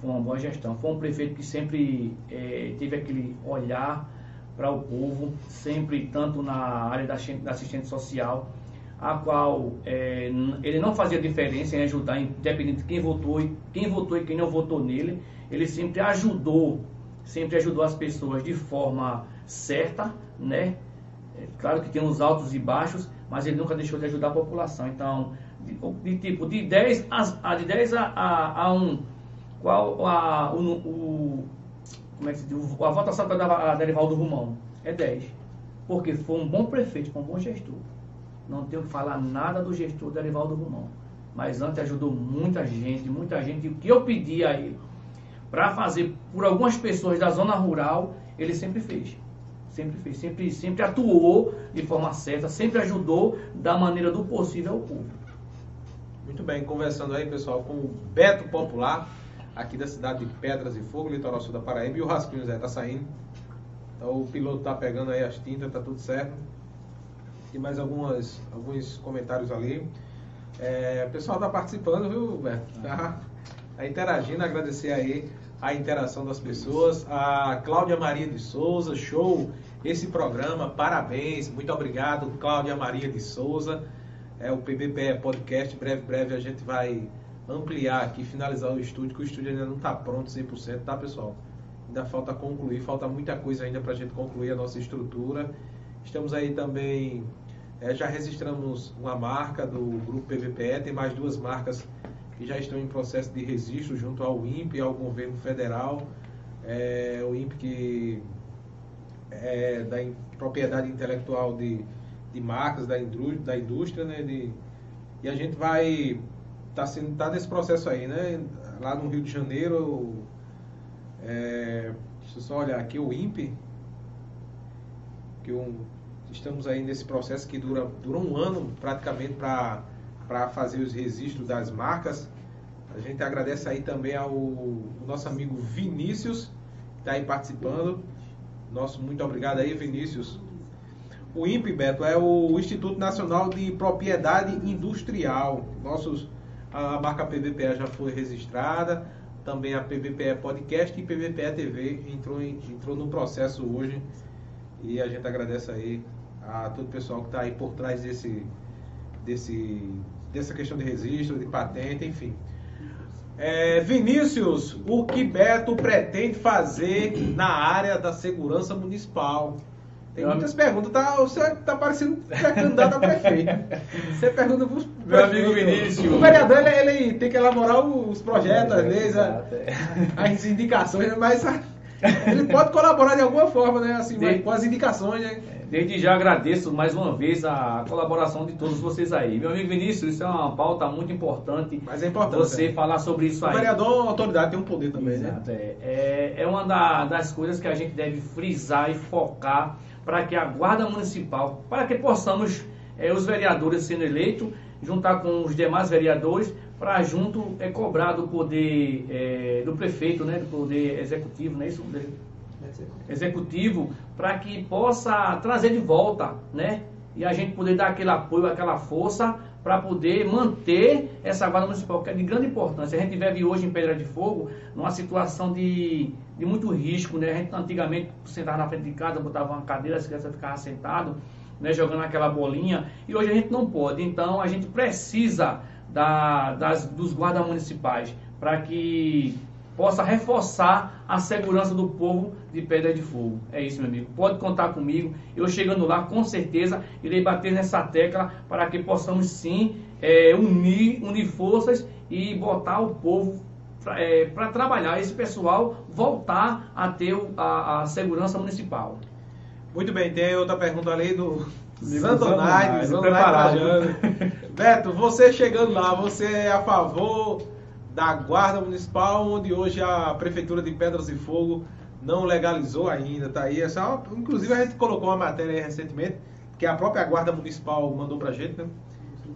Foi uma boa gestão. Foi um prefeito que sempre é, teve aquele olhar para o povo, sempre tanto na área da, da assistente social, a qual é, ele não fazia diferença em ajudar, independente de quem votou e quem votou e quem não votou nele. Ele sempre ajudou, sempre ajudou as pessoas de forma certa, né? É, claro que tem uns altos e baixos, mas ele nunca deixou de ajudar a população. Então, de, de tipo, de 10 a, de 10 a, a, a 1, qual a, o, o, como é que se diz? a votação para derivar do Rumão é 10. Porque foi um bom prefeito, foi um bom gestor. Não tenho que falar nada do gestor Derivaldo Rumão. Mas antes ajudou muita gente, muita gente. O que eu pedi a ele para fazer por algumas pessoas da zona rural, ele sempre fez sempre fez, sempre, sempre atuou de forma certa, sempre ajudou da maneira do possível ao povo. Muito bem, conversando aí, pessoal, com o Beto Popular, aqui da cidade de Pedras e Fogo, litoral sul da Paraíba, e o Rascunho Zé tá saindo. Então o piloto tá pegando aí as tintas, tá tudo certo. E mais algumas, alguns comentários ali. É, o pessoal tá participando, viu, Beto? Tá, tá interagindo, agradecer aí a interação das pessoas. A Cláudia Maria de Souza, show esse programa, parabéns, muito obrigado, Cláudia Maria de Souza. É o PBPE Podcast, breve, breve a gente vai ampliar aqui, finalizar o estúdio, que o estúdio ainda não está pronto 100%, tá pessoal? Ainda falta concluir, falta muita coisa ainda para a gente concluir a nossa estrutura. Estamos aí também, é, já registramos uma marca do grupo PVPE, tem mais duas marcas que já estão em processo de registro junto ao INPE e ao governo federal. É, o INPE que é da in, propriedade intelectual de, de marcas da indústria, da indústria né? De, e a gente vai tá sendo tá nesse processo aí, né? Lá no Rio de Janeiro, é, deixa eu só olhar aqui o INPE, que um, estamos aí nesse processo que dura, dura um ano praticamente para para fazer os registros das marcas. A gente agradece aí também ao, ao nosso amigo Vinícius, que está aí participando. Nosso muito obrigado aí, Vinícius. O INPE, Beto, é o Instituto Nacional de Propriedade Industrial. Nossos, a marca PVPE já foi registrada, também a PVPE Podcast e PVPE TV entrou, em, entrou no processo hoje. E a gente agradece aí a todo o pessoal que está aí por trás desse, desse, dessa questão de registro, de patente, enfim. É, Vinícius, o que Beto pretende fazer na área da segurança municipal? Tem muitas perguntas, tá, você tá parecendo candidato a prefeito. Você pergunta para Meu amigo Vinícius. O vereador, ele, ele, tem que elaborar os projetos, as leis, as indicações, mas ele pode colaborar de alguma forma, né? Assim, com as indicações, né? Desde já agradeço mais uma vez a colaboração de todos vocês aí. Meu amigo Vinícius, isso é uma pauta muito importante. Mas é importante. Você é. falar sobre isso o aí. O vereador, a autoridade, tem um poder também, né? Exato, né? É, é uma da, das coisas que a gente deve frisar e focar para que a Guarda Municipal, para que possamos, é, os vereadores sendo eleitos, juntar com os demais vereadores, para junto é cobrar do poder é, do prefeito, né, do poder executivo, não é isso? Executivo, para que possa trazer de volta, né? E a gente poder dar aquele apoio, aquela força para poder manter essa guarda municipal, que é de grande importância. A gente vive hoje em Pedra de Fogo numa situação de, de muito risco, né? A gente antigamente sentava na frente de casa, botava uma cadeira, as crianças ficavam sentado, né, jogando aquela bolinha, e hoje a gente não pode. Então a gente precisa da, das, dos guardas municipais para que possa reforçar a segurança do povo de Pedra de Fogo. É isso, meu amigo. Pode contar comigo. Eu chegando lá, com certeza, irei bater nessa tecla para que possamos sim é, unir, unir forças e botar o povo para é, trabalhar, esse pessoal voltar a ter a, a, segurança municipal. Muito bem, tem outra pergunta ali do Zandonaide, preparado. Beto, você chegando lá, você é a favor da Guarda Municipal, onde hoje a Prefeitura de Pedras e Fogo não legalizou ainda, tá aí. Essa, é inclusive a gente colocou uma matéria aí recentemente, que a própria Guarda Municipal mandou pra gente, né?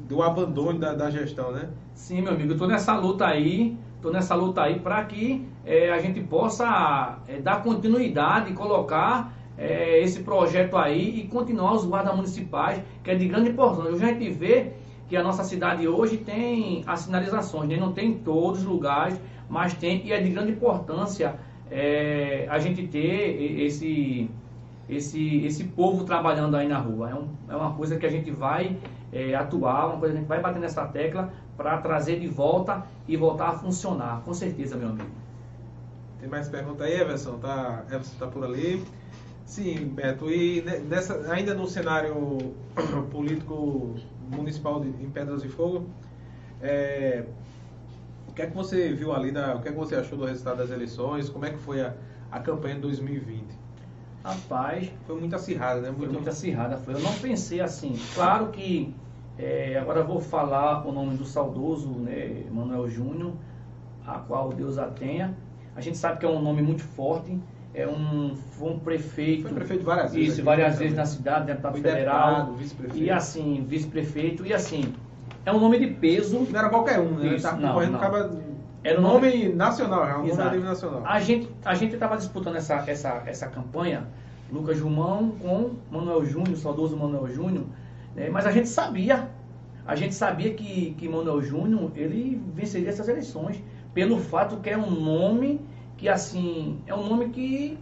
Do abandono da, da gestão, né? Sim, meu amigo, eu tô nessa luta aí, tô nessa luta aí para que é, a gente possa é, dar continuidade colocar é, esse projeto aí e continuar os guardas municipais, que é de grande importância. A gente vê que a nossa cidade hoje tem as sinalizações, né? não tem em todos os lugares, mas tem, e é de grande importância é, a gente ter esse, esse, esse povo trabalhando aí na rua. É, um, é uma coisa que a gente vai é, atuar, uma coisa que a gente vai bater nessa tecla para trazer de volta e voltar a funcionar, com certeza, meu amigo. Tem mais pergunta aí, Everson? Tá, Everson tá por ali. Sim, Beto, e nessa, ainda no cenário político municipal de, em Pedras de Fogo. É, o que é que você viu ali, da, o que é que você achou do resultado das eleições? Como é que foi a, a campanha de 2020? Rapaz, foi muito acirrada, né? Muito... Foi muito acirrada, foi. Eu não pensei assim. Claro que é, agora vou falar o nome do saudoso, né, Manuel Júnior, a qual Deus a tenha. A gente sabe que é um nome muito forte, é um, foi um prefeito. Foi prefeito várias vezes. Isso, várias vezes na cidade, deputado foi federal. Deputado, e assim, vice-prefeito. E assim, é um nome de peso. Não era qualquer um, né? Isso, tá não, não. Acaba... Era um nome, nome nacional, é um Exato. nome nacional. A gente a gente estava disputando essa, essa, essa campanha, Lucas Jumão com Manuel Júnior, saudoso Manuel Júnior, né? mas a gente sabia, a gente sabia que, que Manuel Júnior ele venceria essas eleições, pelo fato que é um nome que assim é um nome que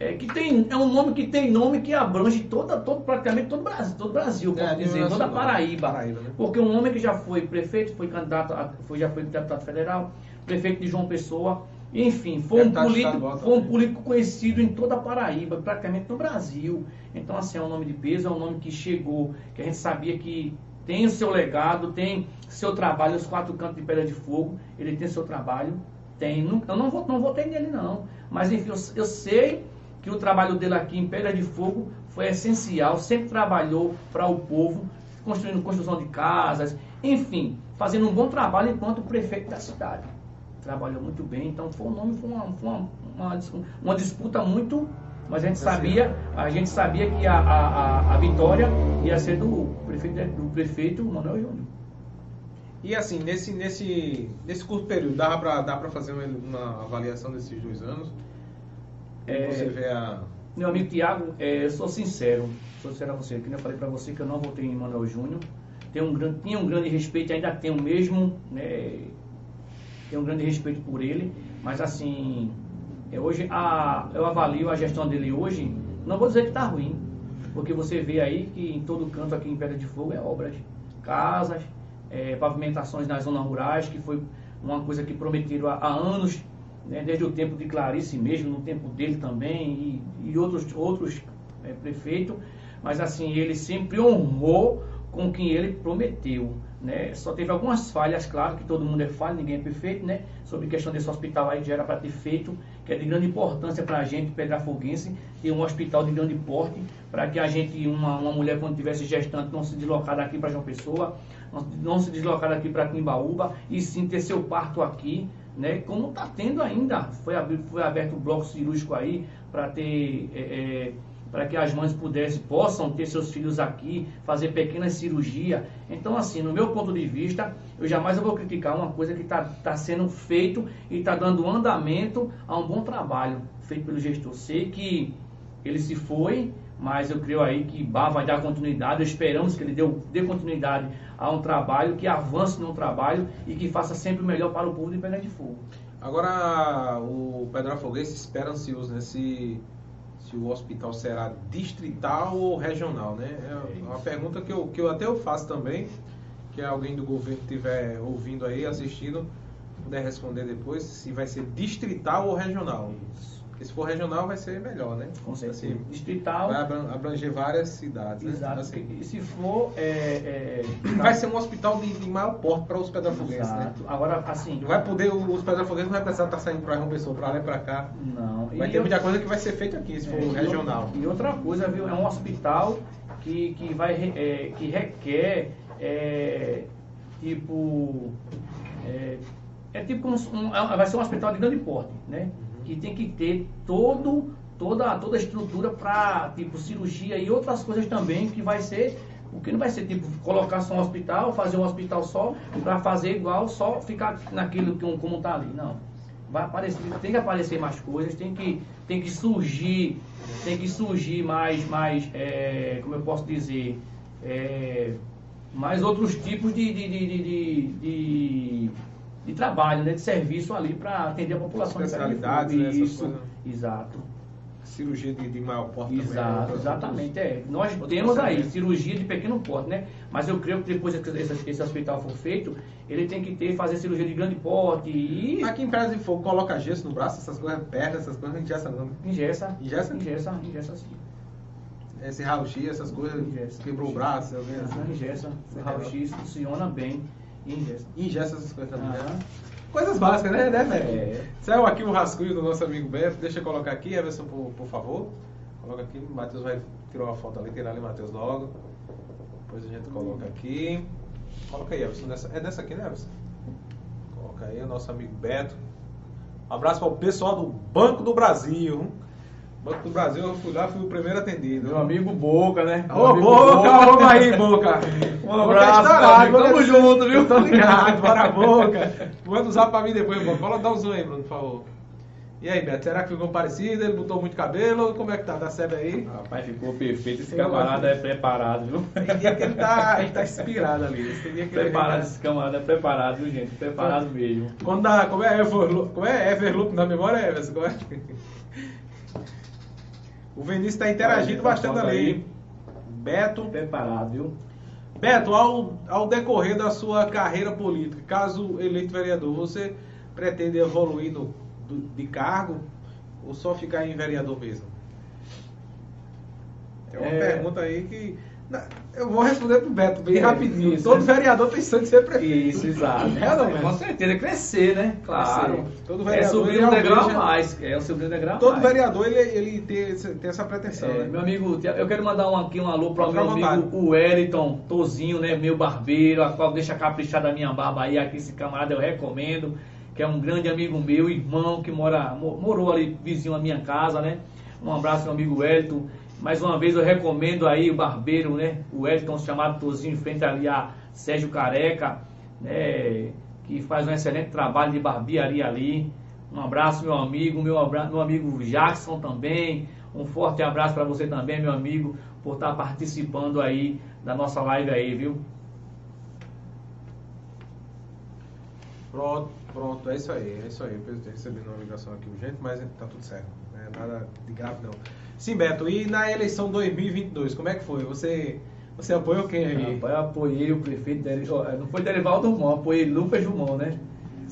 é, que tem é um nome que tem nome que abrange toda todo praticamente todo o Brasil todo o Brasil é, dizer toda a Paraíba, Paraíba né? porque um homem que já foi prefeito foi candidato a, foi já foi deputado federal prefeito de João Pessoa enfim foi um político foi um político conhecido em toda a Paraíba praticamente no Brasil. Então assim é um nome de peso é um nome que chegou que a gente sabia que tem o seu legado tem seu trabalho os quatro cantos de pedra de fogo ele tem seu trabalho tem. Eu não, vou, não votei nele, não. Mas, enfim, eu, eu sei que o trabalho dele aqui em Pedra de Fogo foi essencial, sempre trabalhou para o povo, construindo construção de casas, enfim, fazendo um bom trabalho enquanto prefeito da cidade. Trabalhou muito bem, então foi um nome, foi uma, foi uma, uma, uma disputa muito. Mas a gente sabia, a gente sabia que a, a, a vitória ia ser do prefeito, do prefeito Manuel Júnior. E assim, nesse, nesse, nesse curto período, dá para dá fazer uma, uma, avaliação desses dois anos? É, você vê a... Meu amigo Tiago, é, eu sou sincero, sou sincero a você, que eu falei para você que eu não votei em Manuel Júnior. Tenho um, grande, tinha um grande respeito, ainda tenho mesmo, né, tenho um grande respeito por ele, mas assim, é, hoje a, eu avalio a gestão dele hoje, não vou dizer que está ruim, porque você vê aí que em todo canto aqui em Pedra de Fogo é obras, casas, é, pavimentações nas zonas rurais, que foi uma coisa que prometeram há, há anos, né, desde o tempo de Clarice mesmo, no tempo dele também, e, e outros, outros é, prefeitos, mas assim, ele sempre honrou com quem ele prometeu. Né? Só teve algumas falhas, claro que todo mundo é falho, ninguém é perfeito, né? Sobre questão desse hospital aí já era para ter feito, que é de grande importância para a gente, Pedrafoguense, ter um hospital de grande porte, para que a gente, uma, uma mulher quando tivesse gestante, não se deslocar daqui para João Pessoa, não, não se deslocar daqui para Timbaúba, e sim ter seu parto aqui, né? Como está tendo ainda. Foi, foi aberto o bloco cirúrgico aí para ter. É, é, para que as mães pudessem, possam ter seus filhos aqui, fazer pequenas cirurgias. Então, assim, no meu ponto de vista, eu jamais vou criticar uma coisa que está tá sendo feito e está dando andamento a um bom trabalho feito pelo gestor. Sei que ele se foi, mas eu creio aí que Bar vai dar continuidade, esperamos que ele dê, dê continuidade a um trabalho, que avance no trabalho e que faça sempre o melhor para o povo de Pedra de Fogo. Agora, o Pedro Afoguense espera ansioso, né? Se, o hospital será distrital ou regional, né? É uma pergunta que eu, que eu até eu faço também, que alguém do governo estiver ouvindo aí, assistindo, puder responder depois, se vai ser distrital ou regional. Porque se for regional vai ser melhor, né? Com certeza. Assim, distrital. Vai abranger várias cidades, né? Exato. Assim, e se for. É, é, vai ser um hospital de, de maior porte para os pedafoguenses, né? Agora, assim. Não vai poder, os pedafoguenses não vai precisar estar saindo para uma pessoa para lá e para cá. Não. Vai e ter eu, muita coisa que vai ser feita aqui, se for é, regional. E outra coisa, viu? É um hospital que, que, vai, é, que requer. É, tipo. É, é tipo um, um, vai ser um hospital de grande porte, né? Que tem que ter todo, toda, toda a estrutura para tipo cirurgia e outras coisas também que vai ser o que não vai ser tipo colocar só um hospital, fazer um hospital só para fazer igual, só ficar naquilo que um, como está ali. Não. Vai aparecer, tem que aparecer mais coisas, tem que, tem que surgir, tem que surgir mais, mais é, como eu posso dizer, é, mais outros tipos de, de, de, de, de trabalho, né, de serviço ali para atender a população. Especialidades, né, Isso, exato. Cirurgia de, de maior porte Exato, também, exatamente. É. Nós temos aí cirurgia de pequeno porte, né? Mas eu creio que depois que esse, esse, hospital for feito, ele tem que ter, fazer cirurgia de grande porte e... Aqui em Praia de Fogo, coloca gesso no braço, essas coisas, perna, essas coisas, não ingessa não. Ingessa. Ingessa? Ingessa, ingessa sim. Esse raio-x, essas coisas, ingessa, quebrou ingessa. o braço, assim. Ingessa, o raio-x funciona bem. Ingesta. Ingesta essas coisas também. Né? Coisas básicas, né, né, velho? É. Saiu aqui o rascunho do nosso amigo Beto. Deixa eu colocar aqui, Everson, por, por favor. Coloca aqui, o Matheus vai tirar uma foto ali, tirar ali, Matheus, logo. Depois a gente coloca aqui. Coloca aí, Everson. Nessa, é nessa aqui, né, Everson? Coloca aí o nosso amigo Beto. Um abraço para o pessoal do Banco do Brasil. Banco do Brasil, eu fui lá, fui o primeiro atendido. Meu amigo Boca, né? Ô, Boca, vamos aí, Boca. Um abraço, cara. Tamo junto, viu? Tô ligado, bora, Boca. Manda usar pra mim depois, Boca. Fala, dá um zoom aí, Bruno, por favor. E aí, Beto, será que ficou parecido? Ele botou muito cabelo? Como é que tá? Tá certo aí? Rapaz, ficou perfeito. Esse camarada é preparado, viu? Tem dia que ele tá, ele tá inspirado ali. Tem dia que preparado, ele... esse camarada é preparado, viu, gente? Preparado mesmo. Quando dá, como é Everloop, como é Everloop na memória, Everson? Como é? O Vinícius está interagindo bastante ali. Beto. Preparado, viu? Beto, ao, ao decorrer da sua carreira política, caso eleito vereador, você pretende evoluir no, do, de cargo ou só ficar em vereador mesmo? É uma é... pergunta aí que eu vou responder pro Beto bem é, rapidinho. Isso, Todo é. vereador tem sonho de ser prefeito. Isso, exato. É, com certeza, crescer, né? Claro. Crescer. Todo vereador, é subir um degrau a mais. É o subir um degrau Todo mais. vereador, ele, ele tem, tem essa pretensão, é, né? Meu amigo, eu quero mandar um, aqui um alô para o meu amigo, o Wellington Tozinho, né? Meu barbeiro, a qual deixa caprichar da minha barba aí. Aqui esse camarada eu recomendo. Que é um grande amigo meu, irmão, que mora, morou ali vizinho à minha casa, né? Um abraço, meu amigo Wellington. Mais uma vez eu recomendo aí o barbeiro, né? O Elton chamado Tozinho, em frente ali a Sérgio Careca, né? Que faz um excelente trabalho de barbearia ali. Um abraço, meu amigo, meu, abra... meu amigo Jackson também. Um forte abraço para você também, meu amigo, por estar participando aí da nossa live aí, viu? Pronto, pronto, é isso aí, é isso aí. Eu recebi uma ligação aqui urgente, mas tá tudo certo. Não é nada de grave não. Sim, Beto, e na eleição 2022, como é que foi? Você, você apoiou quem aí? eu apoiei o prefeito, não foi Derivaldo Mão, apoiei Lucas Gilmão, né?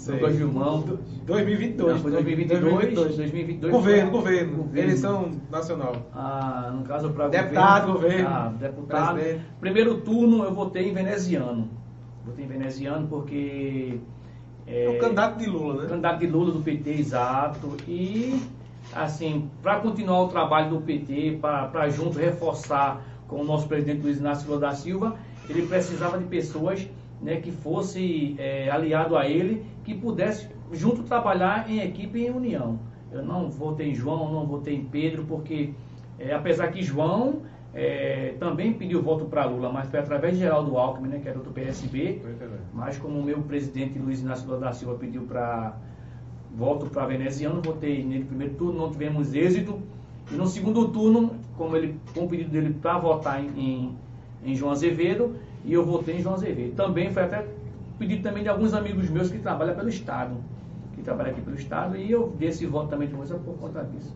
Sei. Lucas Gilmão. 2022. Não, foi 2022, 2022, 2022 governo, governo, governo, eleição nacional. Ah, no caso para Deputado, governo. Ah, deputado. Presidente. Primeiro turno eu votei em veneziano. Votei em veneziano porque... É, é o candidato de Lula, né? Candidato de Lula do PT, exato. E assim, para continuar o trabalho do PT, para junto reforçar com o nosso presidente Luiz Inácio Lula da Silva, ele precisava de pessoas né, que fosse é, aliado a ele, que pudesse junto trabalhar em equipe e em união. Eu não votei em João, não votei em Pedro, porque é, apesar que João é, também pediu voto para Lula, mas foi através de Geraldo Alckmin, né, que era do PSB, mas como o meu presidente Luiz Inácio Lula da Silva pediu para volto para veneziano, votei nele primeiro turno, não tivemos êxito E no segundo turno, como ele, com o pedido dele para votar em, em, em, João Azevedo, e eu votei em João Azevedo. Também foi até pedido também de alguns amigos meus que trabalham pelo Estado, que trabalham aqui pelo Estado, e eu dei esse voto também de vocês por conta disso.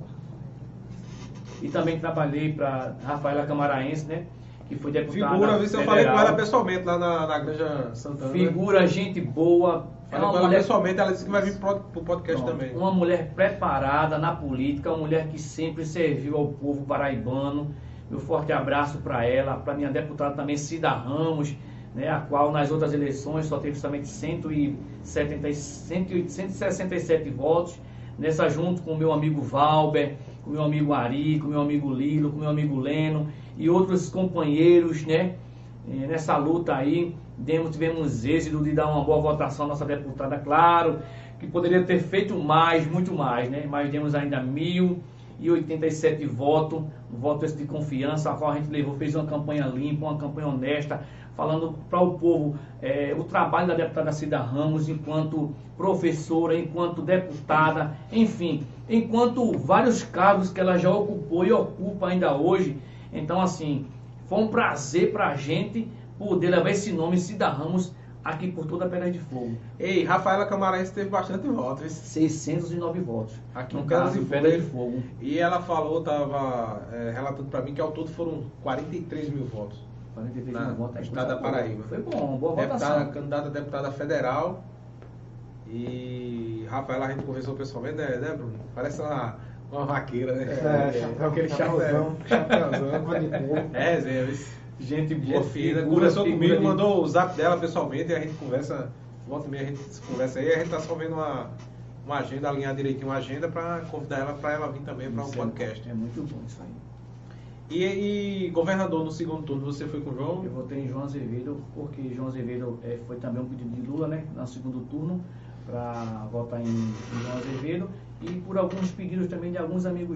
E também trabalhei para Rafaela Camaraense, né? Que foi deputada. Figura, viu? Eu falei com ela pessoalmente lá na, na Granja Santana. Figura, gente boa. É uma mulher... pessoalmente, ela disse que vai vir para o podcast Pronto, também. Uma mulher preparada na política, uma mulher que sempre serviu ao povo paraibano. Meu forte abraço para ela, para minha deputada também, Cida Ramos, né, a qual nas outras eleições só teve somente 170, 167 votos. Nessa junto com o meu amigo Valber, com o meu amigo Ari, com o meu amigo Lilo, com o meu amigo Leno e outros companheiros, né? Eh, nessa luta aí, demos, tivemos êxito de dar uma boa votação à nossa deputada, claro, que poderia ter feito mais, muito mais, né? Mas demos ainda 1.087 votos, votos de confiança, a qual a gente levou, fez uma campanha limpa, uma campanha honesta, falando para o povo é, o trabalho da deputada Cida Ramos enquanto professora, enquanto deputada, enfim, enquanto vários cargos que ela já ocupou e ocupa ainda hoje. Então, assim, foi um prazer para a gente poder levar esse nome Cida Ramos aqui por toda a Pedra de Fogo. Ei, Rafaela Camaraense teve bastante votos. 609 votos. Aqui no caso de Pedra de Fogo. E ela falou, estava é, relatando para mim que ao todo foram 43 mil votos. 43 na, mil votos. No estado da Paraíba. Foi bom, boa deputada, votação. Candidata a deputada federal. E Rafaela a gente conversou pessoalmente, né, né Bruno? Parece uma, uma vaqueira, né? É, é, chapéu, aquele chapéuzão, chapéuzão, é, Zé, gente boa, fina. Conversou comigo, mandou o zap dela pessoalmente e a gente conversa, volta e meia a gente conversa aí, a gente tá só vendo uma, uma agenda, alinhar direitinho uma agenda para convidar ela para ela vir também para um é podcast. É muito bom isso aí. E, e, governador no segundo turno, você foi com o João? Eu votei em João Azevedo, porque João Azevedo é, foi também um pedido de Lula, né? No segundo turno, para votar em, em João Azevedo. E por alguns pedidos também de alguns amigos